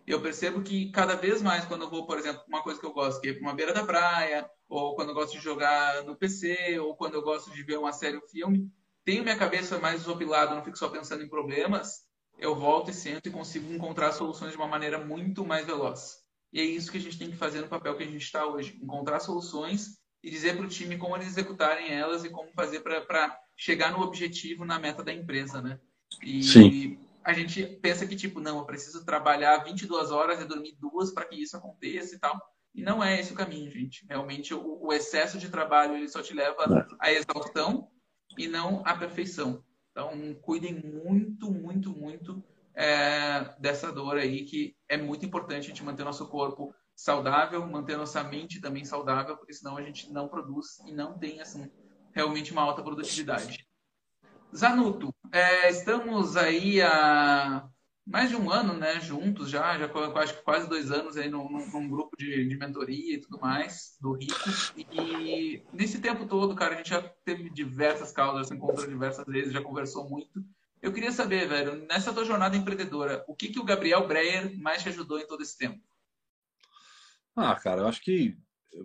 Eu percebo que cada vez mais, quando eu vou, por exemplo, uma coisa que eu gosto, que é uma beira da praia, ou quando eu gosto de jogar no PC, ou quando eu gosto de ver uma série ou filme, tenho minha cabeça mais desopilada, não fico só pensando em problemas, eu volto e sento e consigo encontrar soluções de uma maneira muito mais veloz. E é isso que a gente tem que fazer no papel que a gente está hoje: encontrar soluções e dizer para o time como eles executarem elas e como fazer para chegar no objetivo, na meta da empresa, né? E Sim. a gente pensa que, tipo, não, eu preciso trabalhar 22 horas e dormir duas para que isso aconteça e tal. E não é esse o caminho, gente. Realmente, o, o excesso de trabalho ele só te leva é. à exaustão e não à perfeição. Então, cuidem muito, muito, muito é, dessa dor aí, que é muito importante a gente manter nosso corpo saudável, manter nossa mente também saudável, porque senão a gente não produz e não tem, assim, realmente uma alta produtividade. Zanuto, é, estamos aí há mais de um ano, né, juntos já, já acho que quase dois anos aí num, num grupo de, de, mentoria e tudo mais, do Rico. E nesse tempo todo, cara, a gente já teve diversas causas, se encontrou diversas vezes, já conversou muito. Eu queria saber, velho, nessa tua jornada empreendedora, o que, que o Gabriel Breyer mais te ajudou em todo esse tempo? Ah, cara, eu acho que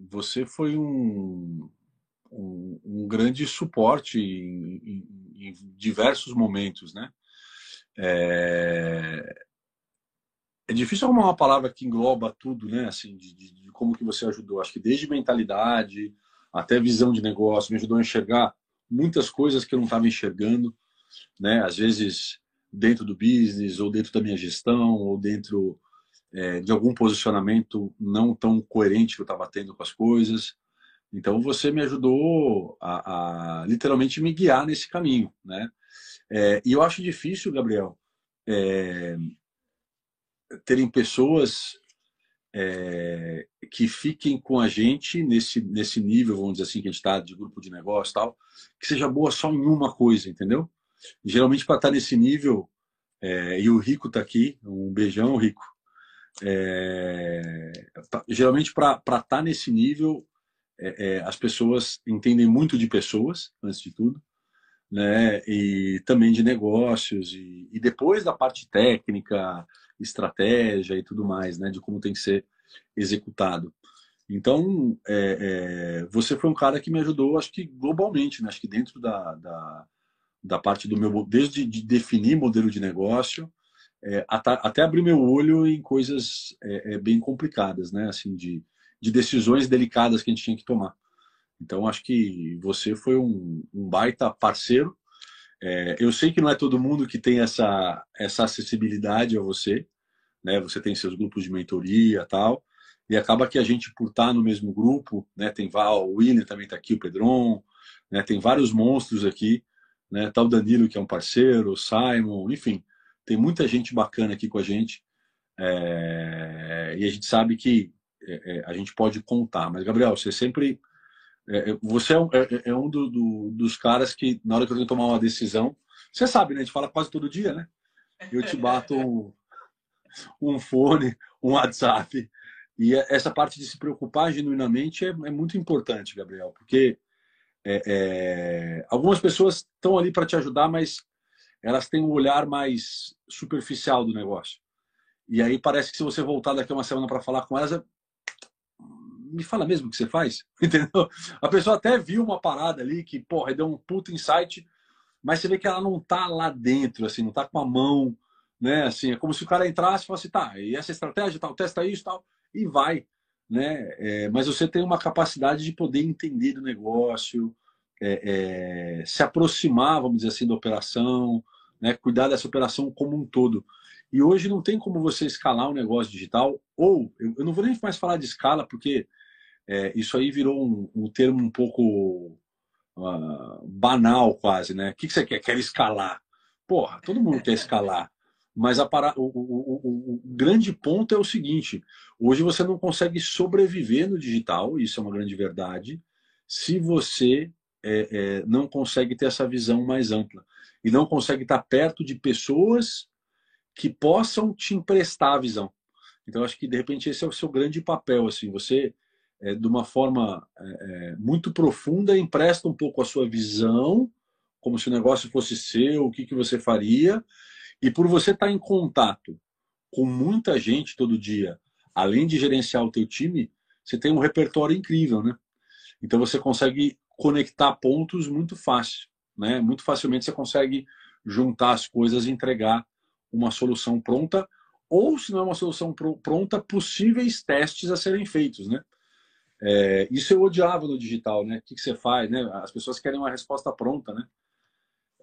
você foi um, um, um grande suporte em, em, em, diversos momentos, né? É... é, difícil arrumar uma palavra que engloba tudo, né? Assim, de, de, de, como que você ajudou. Acho que desde mentalidade até visão de negócio, me ajudou a enxergar muitas coisas que eu não estava enxergando, né? Às vezes dentro do business ou dentro da minha gestão ou dentro é, de algum posicionamento não tão coerente que eu estava tendo com as coisas. Então você me ajudou a, a literalmente me guiar nesse caminho, né? É, e eu acho difícil, Gabriel, é, terem pessoas é, que fiquem com a gente nesse, nesse nível, vamos dizer assim, que a gente está de grupo de negócio tal, que seja boa só em uma coisa, entendeu? geralmente para estar tá nesse nível, é, e o Rico está aqui, um beijão, Rico. É, tá, geralmente para estar nesse nível, é, as pessoas entendem muito de pessoas, antes de tudo, né? E também de negócios e, e depois da parte técnica, estratégia e tudo mais, né? De como tem que ser executado. Então, é, é, você foi um cara que me ajudou, acho que globalmente, né? Acho que dentro da, da, da parte do meu, desde de definir modelo de negócio, é, até, até abrir meu olho em coisas é, é, bem complicadas, né? Assim, de de decisões delicadas que a gente tinha que tomar. Então, acho que você foi um, um baita parceiro. É, eu sei que não é todo mundo que tem essa, essa acessibilidade a você, né? Você tem seus grupos de mentoria tal, e acaba que a gente, por estar no mesmo grupo, né? Tem Val, o William também está aqui, o Pedron, né? Tem vários monstros aqui, né? Tá o Danilo, que é um parceiro, o Simon, enfim, tem muita gente bacana aqui com a gente. É, e a gente sabe que é, é, a gente pode contar. Mas, Gabriel, você sempre. É, é você é um, é, é um do, do, dos caras que, na hora que eu tenho que tomar uma decisão, você sabe, né? A gente fala quase todo dia, né? Eu te bato um, um fone, um WhatsApp E é, essa parte de se preocupar genuinamente é, é muito importante, Gabriel, porque algumas pessoas estão ali para te ajudar, mas elas têm um olhar mais superficial do negócio. E aí parece que se você voltar daqui a uma semana para falar com elas. Me fala mesmo o que você faz, entendeu? A pessoa até viu uma parada ali que, porra, deu um puto insight, mas você vê que ela não tá lá dentro, assim, não tá com a mão, né? Assim, é como se o cara entrasse e falasse, tá, e essa estratégia, tal, testa isso, tal, e vai, né? É, mas você tem uma capacidade de poder entender do negócio, é, é, se aproximar, vamos dizer assim, da operação, né? Cuidar dessa operação como um todo. E hoje não tem como você escalar um negócio digital, ou eu, não vou nem mais falar de escala, porque é, isso aí virou um, um termo um pouco uh, banal quase, né? O que, que você quer? Quer escalar? Porra, todo mundo quer escalar. Mas a para... o, o, o, o, grande ponto é o seguinte: hoje você não consegue sobreviver no digital, isso é uma grande verdade, se você é, é, não consegue ter essa visão mais ampla e não consegue estar perto de pessoas que possam te emprestar a visão. Então, acho que de repente esse é o seu grande papel. Assim, você, é, de uma forma é, é, muito profunda, empresta um pouco a sua visão, como se o negócio fosse seu, o que, que você faria, e por você estar em contato com muita gente todo dia, além de gerenciar o teu time, você tem um repertório incrível, né? Então você consegue conectar pontos muito fácil, né? Muito facilmente você consegue juntar as coisas e entregar uma solução pronta, ou se não é uma solução pronta, possíveis testes a serem feitos, né? É, isso eu odiava no digital, né? O que, que, você faz, né? As pessoas querem uma resposta pronta, né?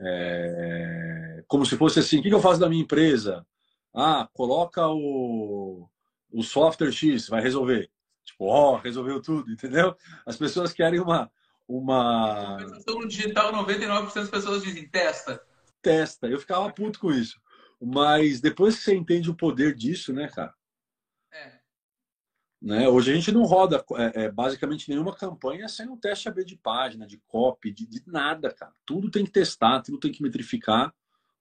É, como se fosse assim, o que, que eu faço da minha empresa? Ah, coloca o, o software X, vai resolver. Tipo, ó, oh, resolveu tudo, entendeu? As pessoas querem uma... uma... No digital, 99% das pessoas dizem, testa. Testa. Eu ficava puto com isso. Mas depois que você entende o poder disso, né, cara? Né? Hoje a gente não roda é, é, basicamente nenhuma campanha sem um teste AB de página, de copy, de, de nada, cara. Tudo tem que testar, tudo tem que metrificar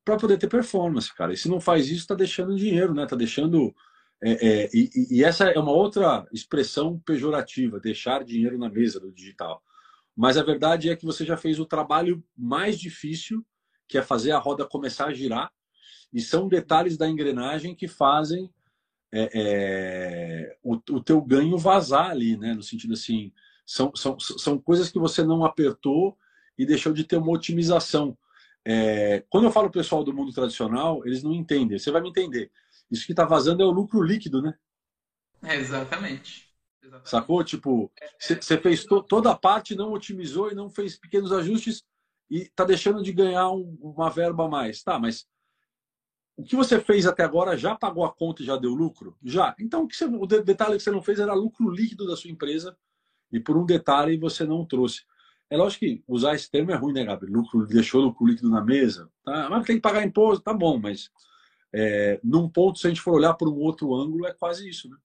para poder ter performance, cara. E se não faz isso, está deixando dinheiro, né? Tá deixando. É, é, e, e, essa é uma outra expressão pejorativa, deixar dinheiro na mesa do digital. Mas a verdade é que você já fez o trabalho mais difícil, que é fazer a roda começar a girar, e são detalhes da engrenagem que fazem é, é, o, o teu ganho vazar ali, né? No sentido assim, são, são, são coisas que você não apertou e deixou de ter uma otimização. É, quando eu falo pessoal do mundo tradicional, eles não entendem. Você vai me entender. Isso que está vazando é o lucro líquido, né? É, exatamente. exatamente. Sacou? Tipo, você é, é. fez to, toda a parte, não otimizou e não fez pequenos ajustes e está deixando de ganhar um, uma verba a mais. Tá, mas o que você fez até agora já pagou a conta e já deu lucro? Já. Então, o, você, o detalhe que você não fez era lucro líquido da sua empresa e por um detalhe você não trouxe. É lógico que usar esse termo é ruim, né, Gabriel? Lucro, deixou lucro líquido na mesa. Tá? Mas tem que pagar imposto, tá bom, mas é, num ponto, se a gente for olhar por um outro ângulo, é quase isso, né?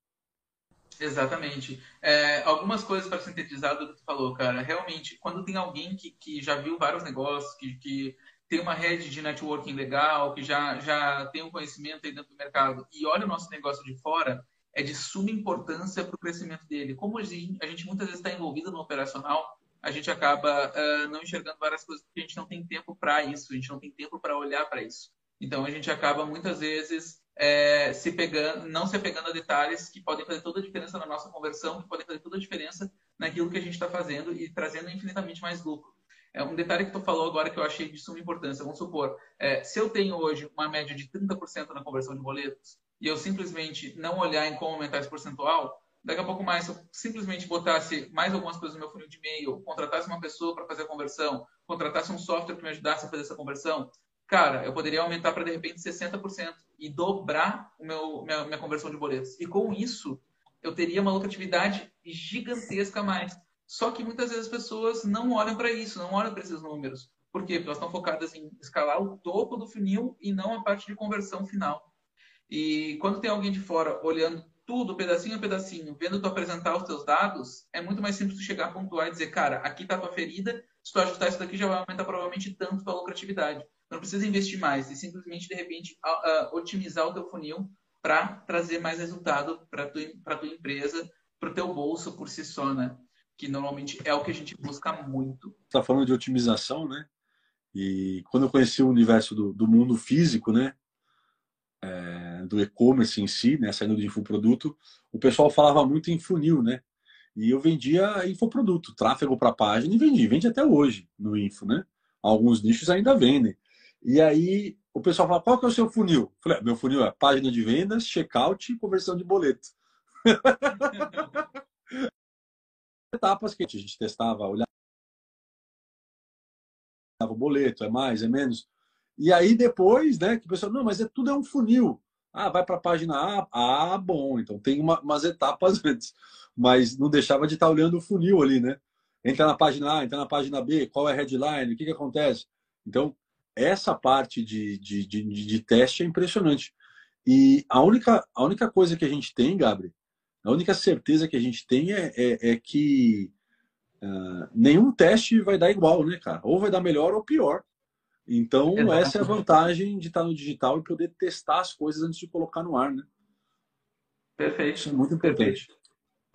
Exatamente. É, algumas coisas para sintetizar do que tu falou, cara. Realmente, quando tem alguém que, que já viu vários negócios, que, que tem uma rede de networking legal, que já, já tem um conhecimento aí dentro do mercado e olha o nosso negócio de fora, é de suma importância para o crescimento dele. Como a gente, a gente muitas vezes está envolvido no operacional, a gente acaba uh, não enxergando várias coisas porque a gente não tem tempo para isso, a gente não tem tempo para olhar para isso. Então a gente acaba muitas vezes é, se pegando, não se apegando a detalhes que podem fazer toda a diferença na nossa conversão, que podem fazer toda a diferença naquilo que a gente está fazendo e trazendo infinitamente mais lucro. É um detalhe que tu falou agora que eu achei de suma importância. Vamos supor, é, se eu tenho hoje uma média de 30% na conversão de boletos e eu simplesmente não olhar em como aumentar esse percentual, daqui a pouco mais, se eu simplesmente botasse mais algumas coisas no meu funil de e-mail, contratasse uma pessoa para fazer a conversão, contratasse um software que me ajudasse a fazer essa conversão, cara, eu poderia aumentar para de repente 60% e dobrar o meu, minha, minha conversão de boletos. E com isso, eu teria uma lucratividade gigantesca a mais. Só que muitas vezes as pessoas não olham para isso, não olham para esses números. Por quê? Porque elas estão focadas em escalar o topo do funil e não a parte de conversão final. E quando tem alguém de fora olhando tudo, pedacinho a pedacinho, vendo tu apresentar os teus dados, é muito mais simples tu chegar a pontuar e dizer, cara, aqui está tua ferida, se tu ajustar isso daqui já vai aumentar provavelmente tanto a lucratividade. Não precisa investir mais, e simplesmente, de repente, otimizar o teu funil para trazer mais resultado para tua tua empresa, para o teu bolso por si só, né? Que normalmente é o que a gente busca muito. Está falando de otimização, né? E quando eu conheci o universo do, do mundo físico, né? É, do e-commerce em si, né? Saindo de infoproduto, o pessoal falava muito em funil, né? E eu vendia infoproduto, tráfego para página e vendi, vende até hoje no info, né? Alguns nichos ainda vendem. E aí o pessoal fala, qual que é o seu funil? Eu falei, ah, meu funil é página de vendas, checkout e conversão de boleto. Etapas que a gente testava, olhava o boleto, é mais, é menos. E aí depois, né, que o pessoal, não, mas é, tudo é um funil. Ah, vai para a página A, ah, bom, então tem uma, umas etapas antes. Mas não deixava de estar olhando o funil ali, né? Entra na página A, entra na página B, qual é a headline, o que, que acontece? Então, essa parte de, de, de, de teste é impressionante. E a única, a única coisa que a gente tem, Gabriel, a única certeza que a gente tem é, é, é que uh, nenhum teste vai dar igual, né, cara? Ou vai dar melhor ou pior. Então, Exatamente. essa é a vantagem de estar no digital e poder testar as coisas antes de colocar no ar, né? Perfeito. Isso é muito importante. Perfeito.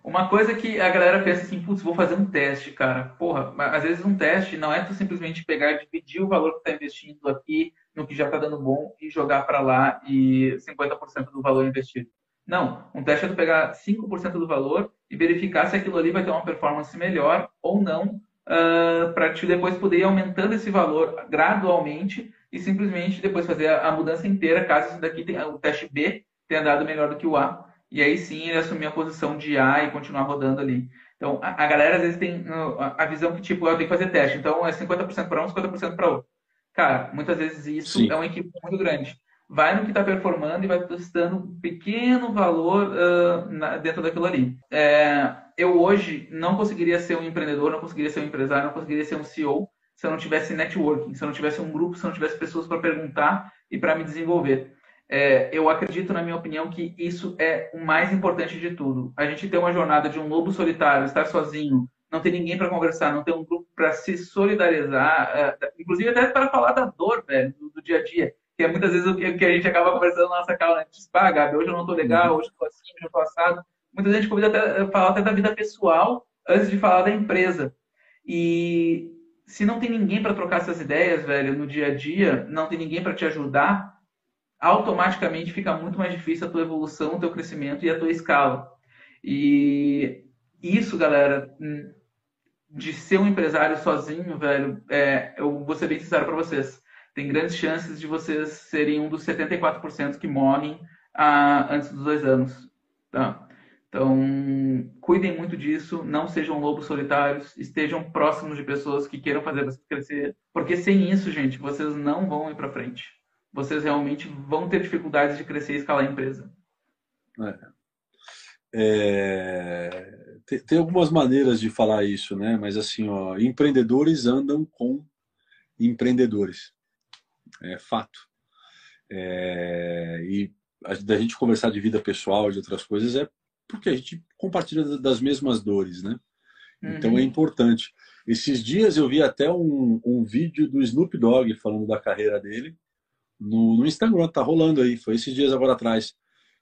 Uma coisa que a galera pensa assim, putz, vou fazer um teste, cara. Porra, às vezes um teste não é tu simplesmente pegar e dividir o valor que está investindo aqui no que já está dando bom e jogar para lá e 50% do valor investido. Não, um teste é tu pegar 5% do valor e verificar se aquilo ali vai ter uma performance melhor ou não, uh, ah, para te depois poder ir aumentando esse valor gradualmente e simplesmente depois fazer a, a mudança inteira, caso isso daqui tenha, o teste B tenha dado melhor do que o A e aí sim ele assumir a posição de A e continuar rodando ali. Então, a, a galera às vezes tem a, a, visão que, tipo, eu tenho que fazer teste, então é 50% para um, 50% para outro. Cara, muitas vezes isso sim. é uma equipe muito grande. Vai no que está performando e vai testando um pequeno valor uh, na, dentro daquilo ali. É, eu hoje não conseguiria ser um empreendedor, não conseguiria ser um empresário, não conseguiria ser um CEO se eu não tivesse networking, se eu não tivesse um grupo, se eu não tivesse pessoas para perguntar e para me desenvolver é, eu acredito, na minha opinião, que isso é o mais importante de tudo. A gente ter uma jornada de um lobo solitário, estar sozinho, não ter ninguém para conversar, não ter um grupo para se solidarizar, é, inclusive até para falar da dor, velho, do, do, dia a dia. Que é muitas vezes o que, que a gente acaba conversando na nossa calma, né? Diz, ah, Gabi, hoje eu não estou legal, uhum. hoje eu estou assim, hoje eu estou assado. Muita gente convida até falar até da vida pessoal antes de falar da empresa. E se não tem ninguém para trocar essas ideias, velho, no dia a dia, não tem ninguém para te ajudar, automaticamente fica muito mais difícil a tua evolução, o teu crescimento e a tua escala. E isso, galera, hum, de ser um empresário sozinho, velho, é, eu vou ser bem sincero para vocês. Tem grandes chances de vocês serem um dos 74% que morrem ah, antes dos dois anos. Tá? Então, cuidem muito disso, não sejam lobos solitários, estejam próximos de pessoas que queiram fazer vocês crescer, porque sem isso, gente, vocês não vão ir para frente vocês realmente vão ter dificuldades de crescer e escalar a empresa. É. É, tem, tem, algumas maneiras de falar isso, né? Mas assim, ó, empreendedores andam com empreendedores. É fato. É, e a, da gente conversar de vida pessoal, de outras coisas, é porque a gente compartilha das mesmas dores, né? Então uhum. é importante. Esses dias eu vi até um, um vídeo do Snoop Dogg falando da carreira dele no, no Instagram, tá rolando aí, foi esses dias agora atrás,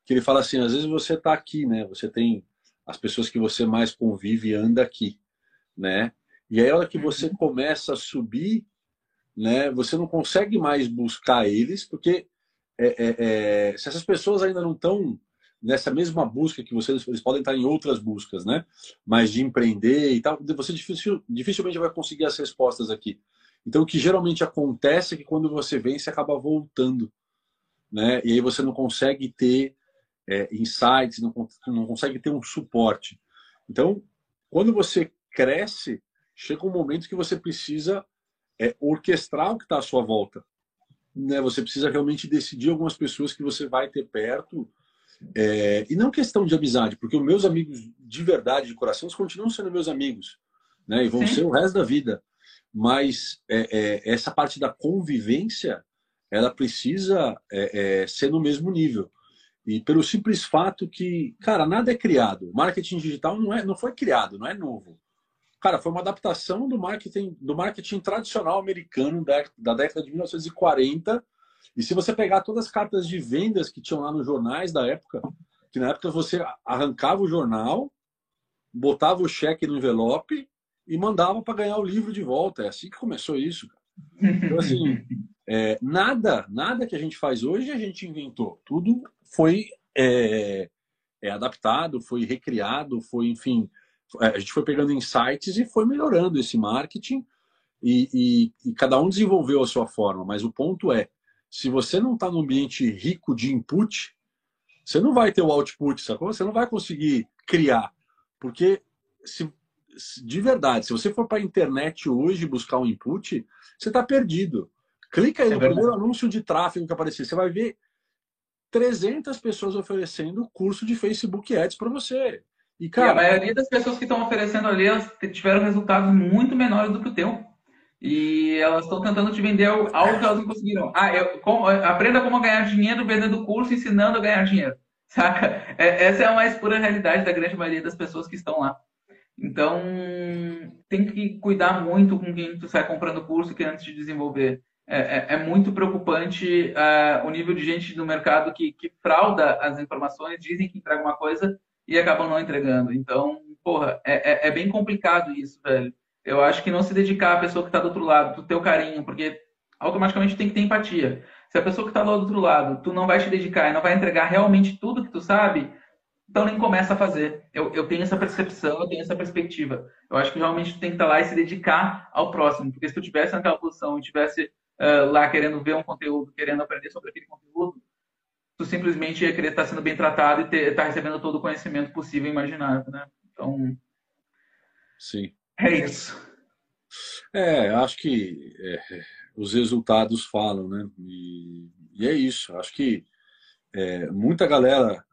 que ele fala assim, às vezes você tá aqui, né? Você tem as pessoas que você mais convive e anda aqui, né? E aí a hora que você uhum. começa a subir, né? Você não consegue mais buscar eles, porque é, é, é, se essas pessoas ainda não estão nessa mesma busca que vocês, eles podem estar em outras buscas, né? Mas de empreender e tal, você dificil, dificilmente vai conseguir as respostas aqui. Então, o que geralmente acontece é que quando você vem, você acaba voltando. Né? E aí você não consegue ter é, insights, não, não consegue ter um suporte. Então, quando você cresce, chega um momento que você precisa é, orquestrar o que está à sua volta. Né? Você precisa realmente decidir algumas pessoas que você vai ter perto. É, e não questão de amizade, porque os meus amigos de verdade, de coração, continuam sendo meus amigos. Né? E vão Sim. ser o resto da vida mas é, é, essa parte da convivência ela precisa é, é, ser no mesmo nível. E pelo simples fato que, cara, nada é criado. Marketing digital não, é, não foi criado, não é novo. Cara, foi uma adaptação do marketing, do marketing tradicional americano da, da década de 1940 E se você pegar todas as cartas de vendas que tinham lá nos jornais da época, que na época você arrancava o jornal, botava o cheque no envelope e mandava para ganhar o livro de volta. É assim que começou isso. Então, assim, é, nada, nada que a gente faz hoje a gente inventou. Tudo foi é, é, adaptado, foi recriado, foi, enfim, a gente foi pegando insights e foi melhorando esse marketing e, e, e cada um desenvolveu a sua forma. Mas o ponto é, se você não está num ambiente rico de input, você não vai ter o output, sacou? Você não vai conseguir criar. Porque, se, de verdade, se você for para a internet hoje buscar um input, você está perdido. Clica aí é no verdade. primeiro anúncio de tráfego que aparecer. Você vai ver 300 pessoas oferecendo curso de Facebook Ads para você. E, cara, e a maioria das pessoas que estão oferecendo ali, elas tiveram resultados muito menores do que o teu. E elas estão tentando te vender algo que elas não conseguiram. Ah, eu, com, aprenda como ganhar dinheiro vendendo curso, ensinando a ganhar dinheiro. Saca? É, essa é a mais pura realidade da grande maioria das pessoas que estão lá. Então, tem que cuidar muito com quem tu sai comprando curso que antes de desenvolver. É, é, é muito preocupante uh, o nível de gente no mercado que, que frauda as informações, dizem que entrega uma coisa e acabam não entregando. Então, porra, é, é, é bem complicado isso, velho. Eu acho que não se dedicar à pessoa que está do outro lado, do teu carinho, porque automaticamente tem que ter empatia. Se a pessoa que está do outro lado, tu não vai te dedicar e não vai entregar realmente tudo que tu sabe, então nem começa a fazer. Eu, eu tenho essa percepção, eu tenho essa perspectiva. Eu acho que realmente tu tem que estar tá lá e se dedicar ao próximo, porque se tu tivesse naquela posição e tivesse uh, lá querendo ver um conteúdo, querendo aprender sobre aquele conteúdo, tu simplesmente ia querer estar sendo bem tratado e estar tá recebendo todo o conhecimento possível e imaginável, né? Então, sim. É isso. É, acho que é, os resultados falam, né? E, e é isso. Acho que é, muita galera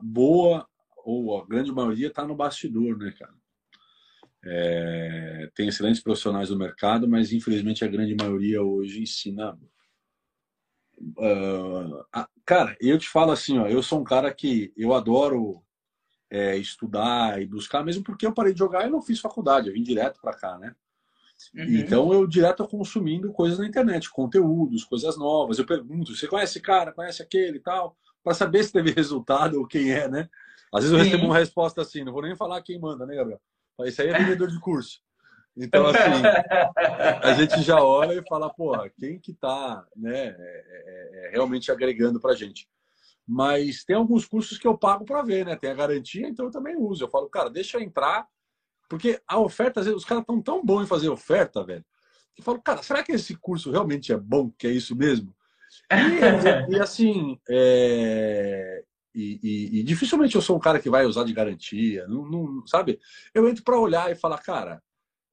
boa, ou a grande maioria, está no bastidor, né, cara? É, tem excelentes profissionais no mercado, mas infelizmente a grande maioria hoje ensina. Uh, cara, eu te falo assim, ó, eu sou um cara que eu adoro é, estudar e buscar, mesmo porque eu parei de jogar e não fiz faculdade, eu vim direto para cá, né? Uhum. Então eu direto consumindo coisas na internet, conteúdos, coisas novas. Eu pergunto, você conhece esse cara, conhece aquele e tal, para saber se teve resultado ou quem é, né? Às vezes eu Sim. recebo uma resposta assim, não vou nem falar quem manda, né, Gabriel? Isso aí é vendedor de curso. Então, assim, a gente já olha e fala, porra, quem que tá né, é, é, é realmente agregando pra gente. Mas tem alguns cursos que eu pago para ver, né? Tem a garantia, então eu também uso. Eu falo, cara, deixa eu entrar, porque a oferta, às vezes, os caras estão tão bons em fazer oferta, velho. Que eu falo, cara, será que esse curso realmente é bom, que é isso mesmo? E, e assim, é... e, e, e, dificilmente eu sou um cara que vai usar de garantia, não, não sabe? Eu entro para olhar e falar, cara,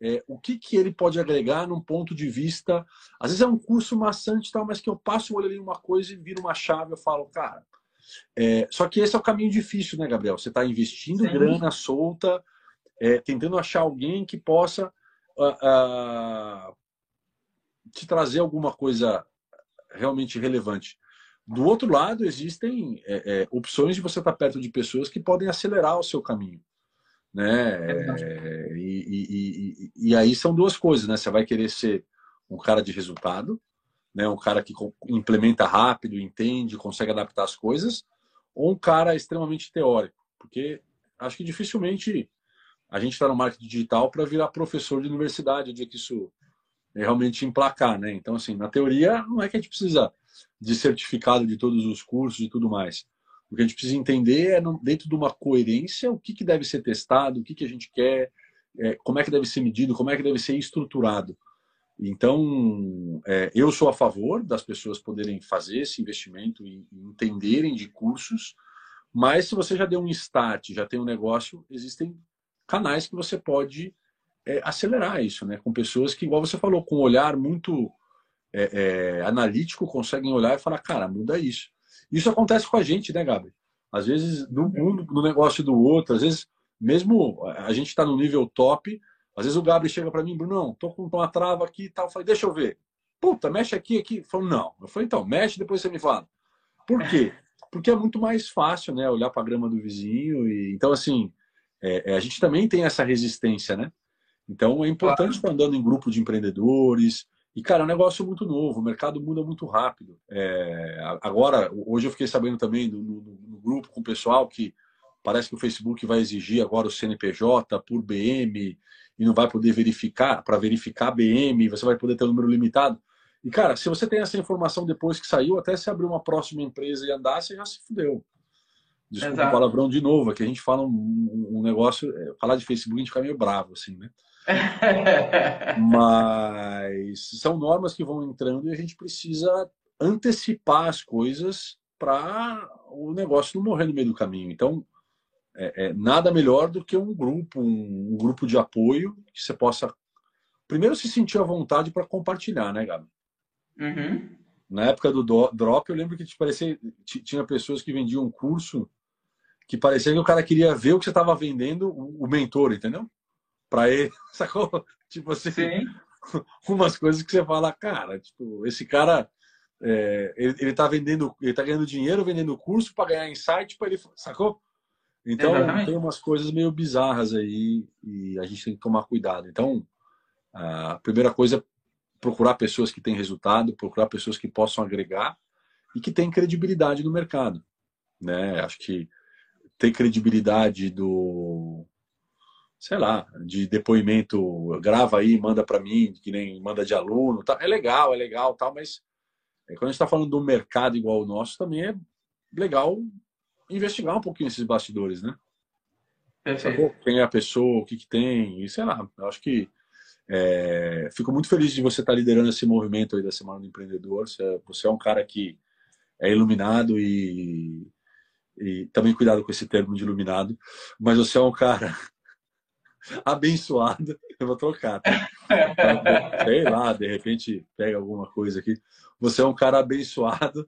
é, o que, que ele pode agregar num ponto de vista. Às vezes é um curso maçante e tal, mas que eu passo o olho em uma coisa e viro uma chave, eu falo, cara, é, só que esse é o caminho difícil, né, Gabriel? Você está investindo Sim. grana solta, é, tentando achar alguém que possa uh, uh, te trazer alguma coisa realmente relevante. Do outro lado, existem é, é, opções de você estar tá perto de pessoas que podem acelerar o seu caminho. Né? É, e, e, e, e, aí são duas coisas, né? Você vai querer ser um cara de resultado, né? um cara que implementa rápido, entende, consegue adaptar as coisas, ou um cara extremamente teórico, porque acho que dificilmente a gente está no marketing digital para virar professor de universidade, o dia que isso realmente emplacar, né? Então, assim, na teoria, não é que a gente precisa de certificado de todos os cursos e tudo mais. O que a gente precisa entender é, dentro de uma coerência, o que, que deve ser testado, o que, que a gente quer, é, como é que deve ser medido, como é que deve ser estruturado. Então, é, eu sou a favor das pessoas poderem fazer esse investimento e entenderem de cursos, mas se você já deu um start, já tem um negócio, existem canais que você pode é, acelerar isso, né? Com pessoas que, igual você falou, com um olhar muito é, é analítico, conseguem olhar e falar, cara, muda isso. Isso acontece com a gente, né, Gabi? Às vezes, no, no negócio do outro, às vezes, mesmo a gente está no nível top, às vezes o Gabriel chega para mim, Bruno, tô com uma trava aqui e tal. Eu falei, deixa eu ver. Puta, mexe aqui, aqui. Eu falei, não. Eu falei, então, mexe, depois você me fala. Por quê? Porque é muito mais fácil, né? Olhar para a grama do vizinho. e Então, assim, é, é, a gente também tem essa resistência, né? Então, é importante estar andando em grupo de empreendedores, E, cara, é um negócio muito novo, o mercado muda muito rápido. É, agora, hoje eu fiquei sabendo também no, no, no, grupo com o pessoal que parece que o Facebook vai exigir agora o CNPJ por BM e não vai poder verificar, para verificar BM, você vai poder ter um número limitado. E, cara, se você tem essa informação depois que saiu, até se abrir uma próxima empresa e andar, você já se fudeu. Desculpa Exato. o palavrão de novo, aqui a gente fala um, um negócio, é, falar de Facebook a gente fica meio bravo, assim, né? Mas são normas que vão entrando e a gente precisa antecipar as coisas para o negócio não morrer no meio do caminho. Então, é, é, nada melhor do que um grupo, um, um, grupo de apoio que você possa primeiro se sentir à vontade para compartilhar, né, Gabi? Uhum. Na época do drop, eu lembro que te parecia, tinha pessoas que vendiam um curso que parecia que o cara queria ver o que você estava vendendo, o mentor, entendeu? Para ele, sacou? Tipo assim, Sim. umas coisas que você fala, cara, tipo, esse cara, é, ele, ele tá vendendo, ele tá ganhando dinheiro vendendo curso para ganhar insight para ele, sacou? Então Exatamente. tem umas coisas meio bizarras aí e a gente tem que tomar cuidado. Então, a primeira coisa é procurar pessoas que têm resultado, procurar pessoas que possam agregar e que têm credibilidade no mercado. Né? Acho que ter credibilidade do sei lá, de depoimento, grava aí, manda para mim, que nem manda de aluno, tá? é legal, é legal, tal, mas é, quando a gente está falando do mercado igual o nosso, também é legal investigar um pouquinho esses bastidores, né? Perfeito. Quem é a pessoa, o que, que tem, e sei lá, eu acho que é, fico muito feliz de você estar tá liderando esse movimento aí da Semana do Empreendedor. Você, você é um cara que é iluminado e e também cuidado com esse termo de iluminado, mas você é um cara abençoado. Eu vou trocar, tá? Sei lá, de repente pega alguma coisa aqui. Você é um cara abençoado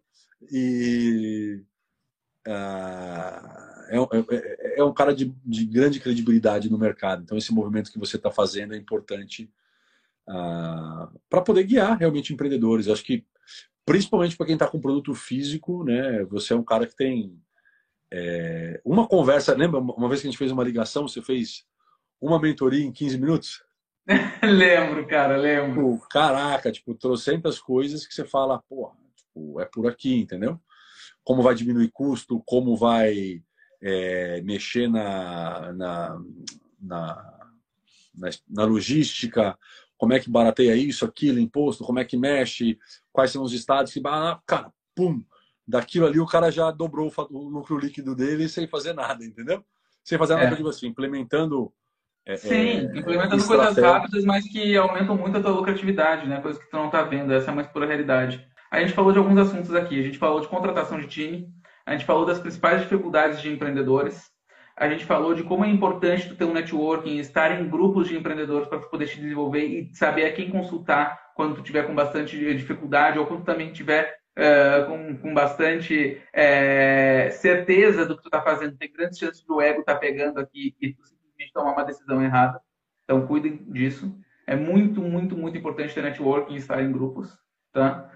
e uh, é, é, é, um cara de, de, grande credibilidade no mercado. Então, esse movimento que você está fazendo é importante uh, para poder guiar realmente empreendedores. Eu acho que, principalmente para quem está com produto físico, né? Você é um cara que tem é, uma conversa, lembra uma vez que a gente fez uma ligação, você fez uma mentoria em 15 minutos? lembro, cara, lembro. Tipo, caraca, tipo, trocentas coisas que você fala, porra, tipo, é por aqui, entendeu? Como vai diminuir custo, como vai é, mexer na, na, na, na, logística, como é que barateia isso, aquilo, imposto, como é que mexe, quais são os estados que. Cara, pum! daquilo ali o cara já dobrou o lucro líquido dele sem fazer nada, entendeu? Sem fazer nada, é. tipo assim, implementando. É, Sim, é, implementando coisas rápidas, mas que aumentam muito a tua lucratividade, né? Coisa que tu não tá vendo, essa é a mais pura realidade. A gente falou de alguns assuntos aqui, a gente falou de contratação de time, a gente falou das principais dificuldades de empreendedores, a gente falou de como é importante tu ter um networking, estar em grupos de empreendedores para poder te desenvolver e saber a quem consultar quando tu tiver com bastante dificuldade ou quando também tiver uh, com, com, bastante uh, certeza do que tu está fazendo, tem grandes chances do ego estar tá pegando aqui e tu simplesmente tomar uma decisão errada. Então, cuidem disso. É muito, muito, muito importante ter networking e estar em grupos. Tá?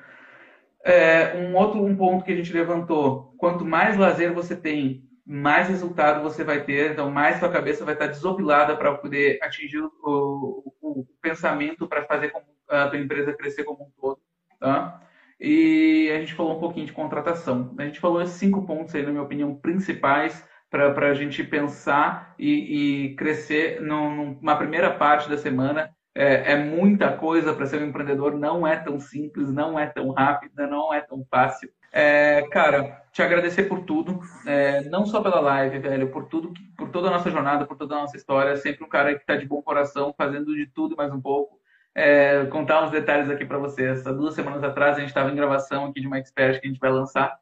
É, um outro um ponto que a gente levantou: quanto mais lazer você tem, mais resultado você vai ter, então mais sua cabeça vai estar desopilada para poder atingir o, o, o pensamento para fazer a tua empresa crescer como um todo. Tá? E a gente falou um pouquinho de contratação. A gente falou esses cinco pontos aí, na minha opinião, principais para a gente pensar e, e crescer numa primeira parte da semana. É, é muita coisa para ser um empreendedor, não é tão simples, não é tão rápida, não é tão fácil. É, cara, te agradecer por tudo, é, não só pela live, velho, por tudo, por toda a nossa jornada, por toda a nossa história. Sempre um cara que está de bom coração, fazendo de tudo mais um pouco é, contar uns detalhes aqui para vocês. Há duas semanas atrás a gente estava em gravação aqui de uma expert que a gente vai lançar.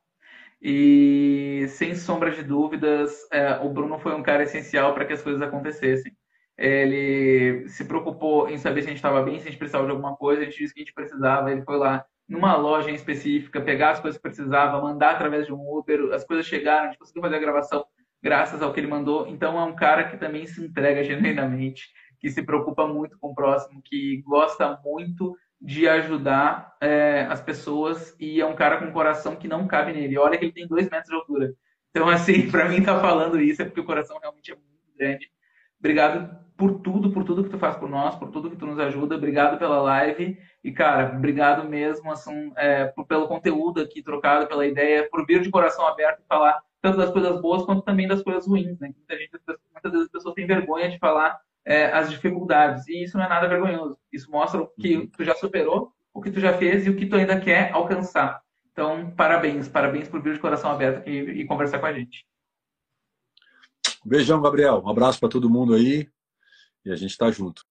E sem sombra de dúvidas, é, o Bruno foi um cara essencial para que as coisas acontecessem. Ele se preocupou em saber se a gente estava bem, se a gente precisava de alguma coisa, a gente disse que a gente precisava. Ele foi lá numa loja em específica, pegar as coisas que precisava, mandar através de um Uber, as coisas chegaram, a gente conseguiu fazer a gravação graças ao que ele mandou. Então é um cara que também se entrega genuinamente que se preocupa muito com o próximo, que gosta muito de ajudar é, as pessoas e é um cara com um coração que não cabe nele. Olha que ele tem dois metros de altura. Então, assim, para mim tá falando isso é porque o coração realmente é muito grande. Obrigado por tudo, por tudo que tu faz por nós, por tudo que tu nos ajuda. Obrigado pela live. E, cara, obrigado mesmo assim, é, pelo conteúdo aqui trocado, pela ideia, por vir de coração aberto e falar tanto das coisas boas quanto também das coisas ruins. Né? Muita gente, muitas vezes as pessoas têm vergonha de falar é, as dificuldades. E isso não é nada vergonhoso. Isso mostra o que uhum. tu já superou, o que tu já fez e o que tu ainda quer alcançar. Então, parabéns, parabéns por vir de coração aberto aqui e conversar com a gente. Beijão, Gabriel. Um abraço para todo mundo aí e a gente está junto.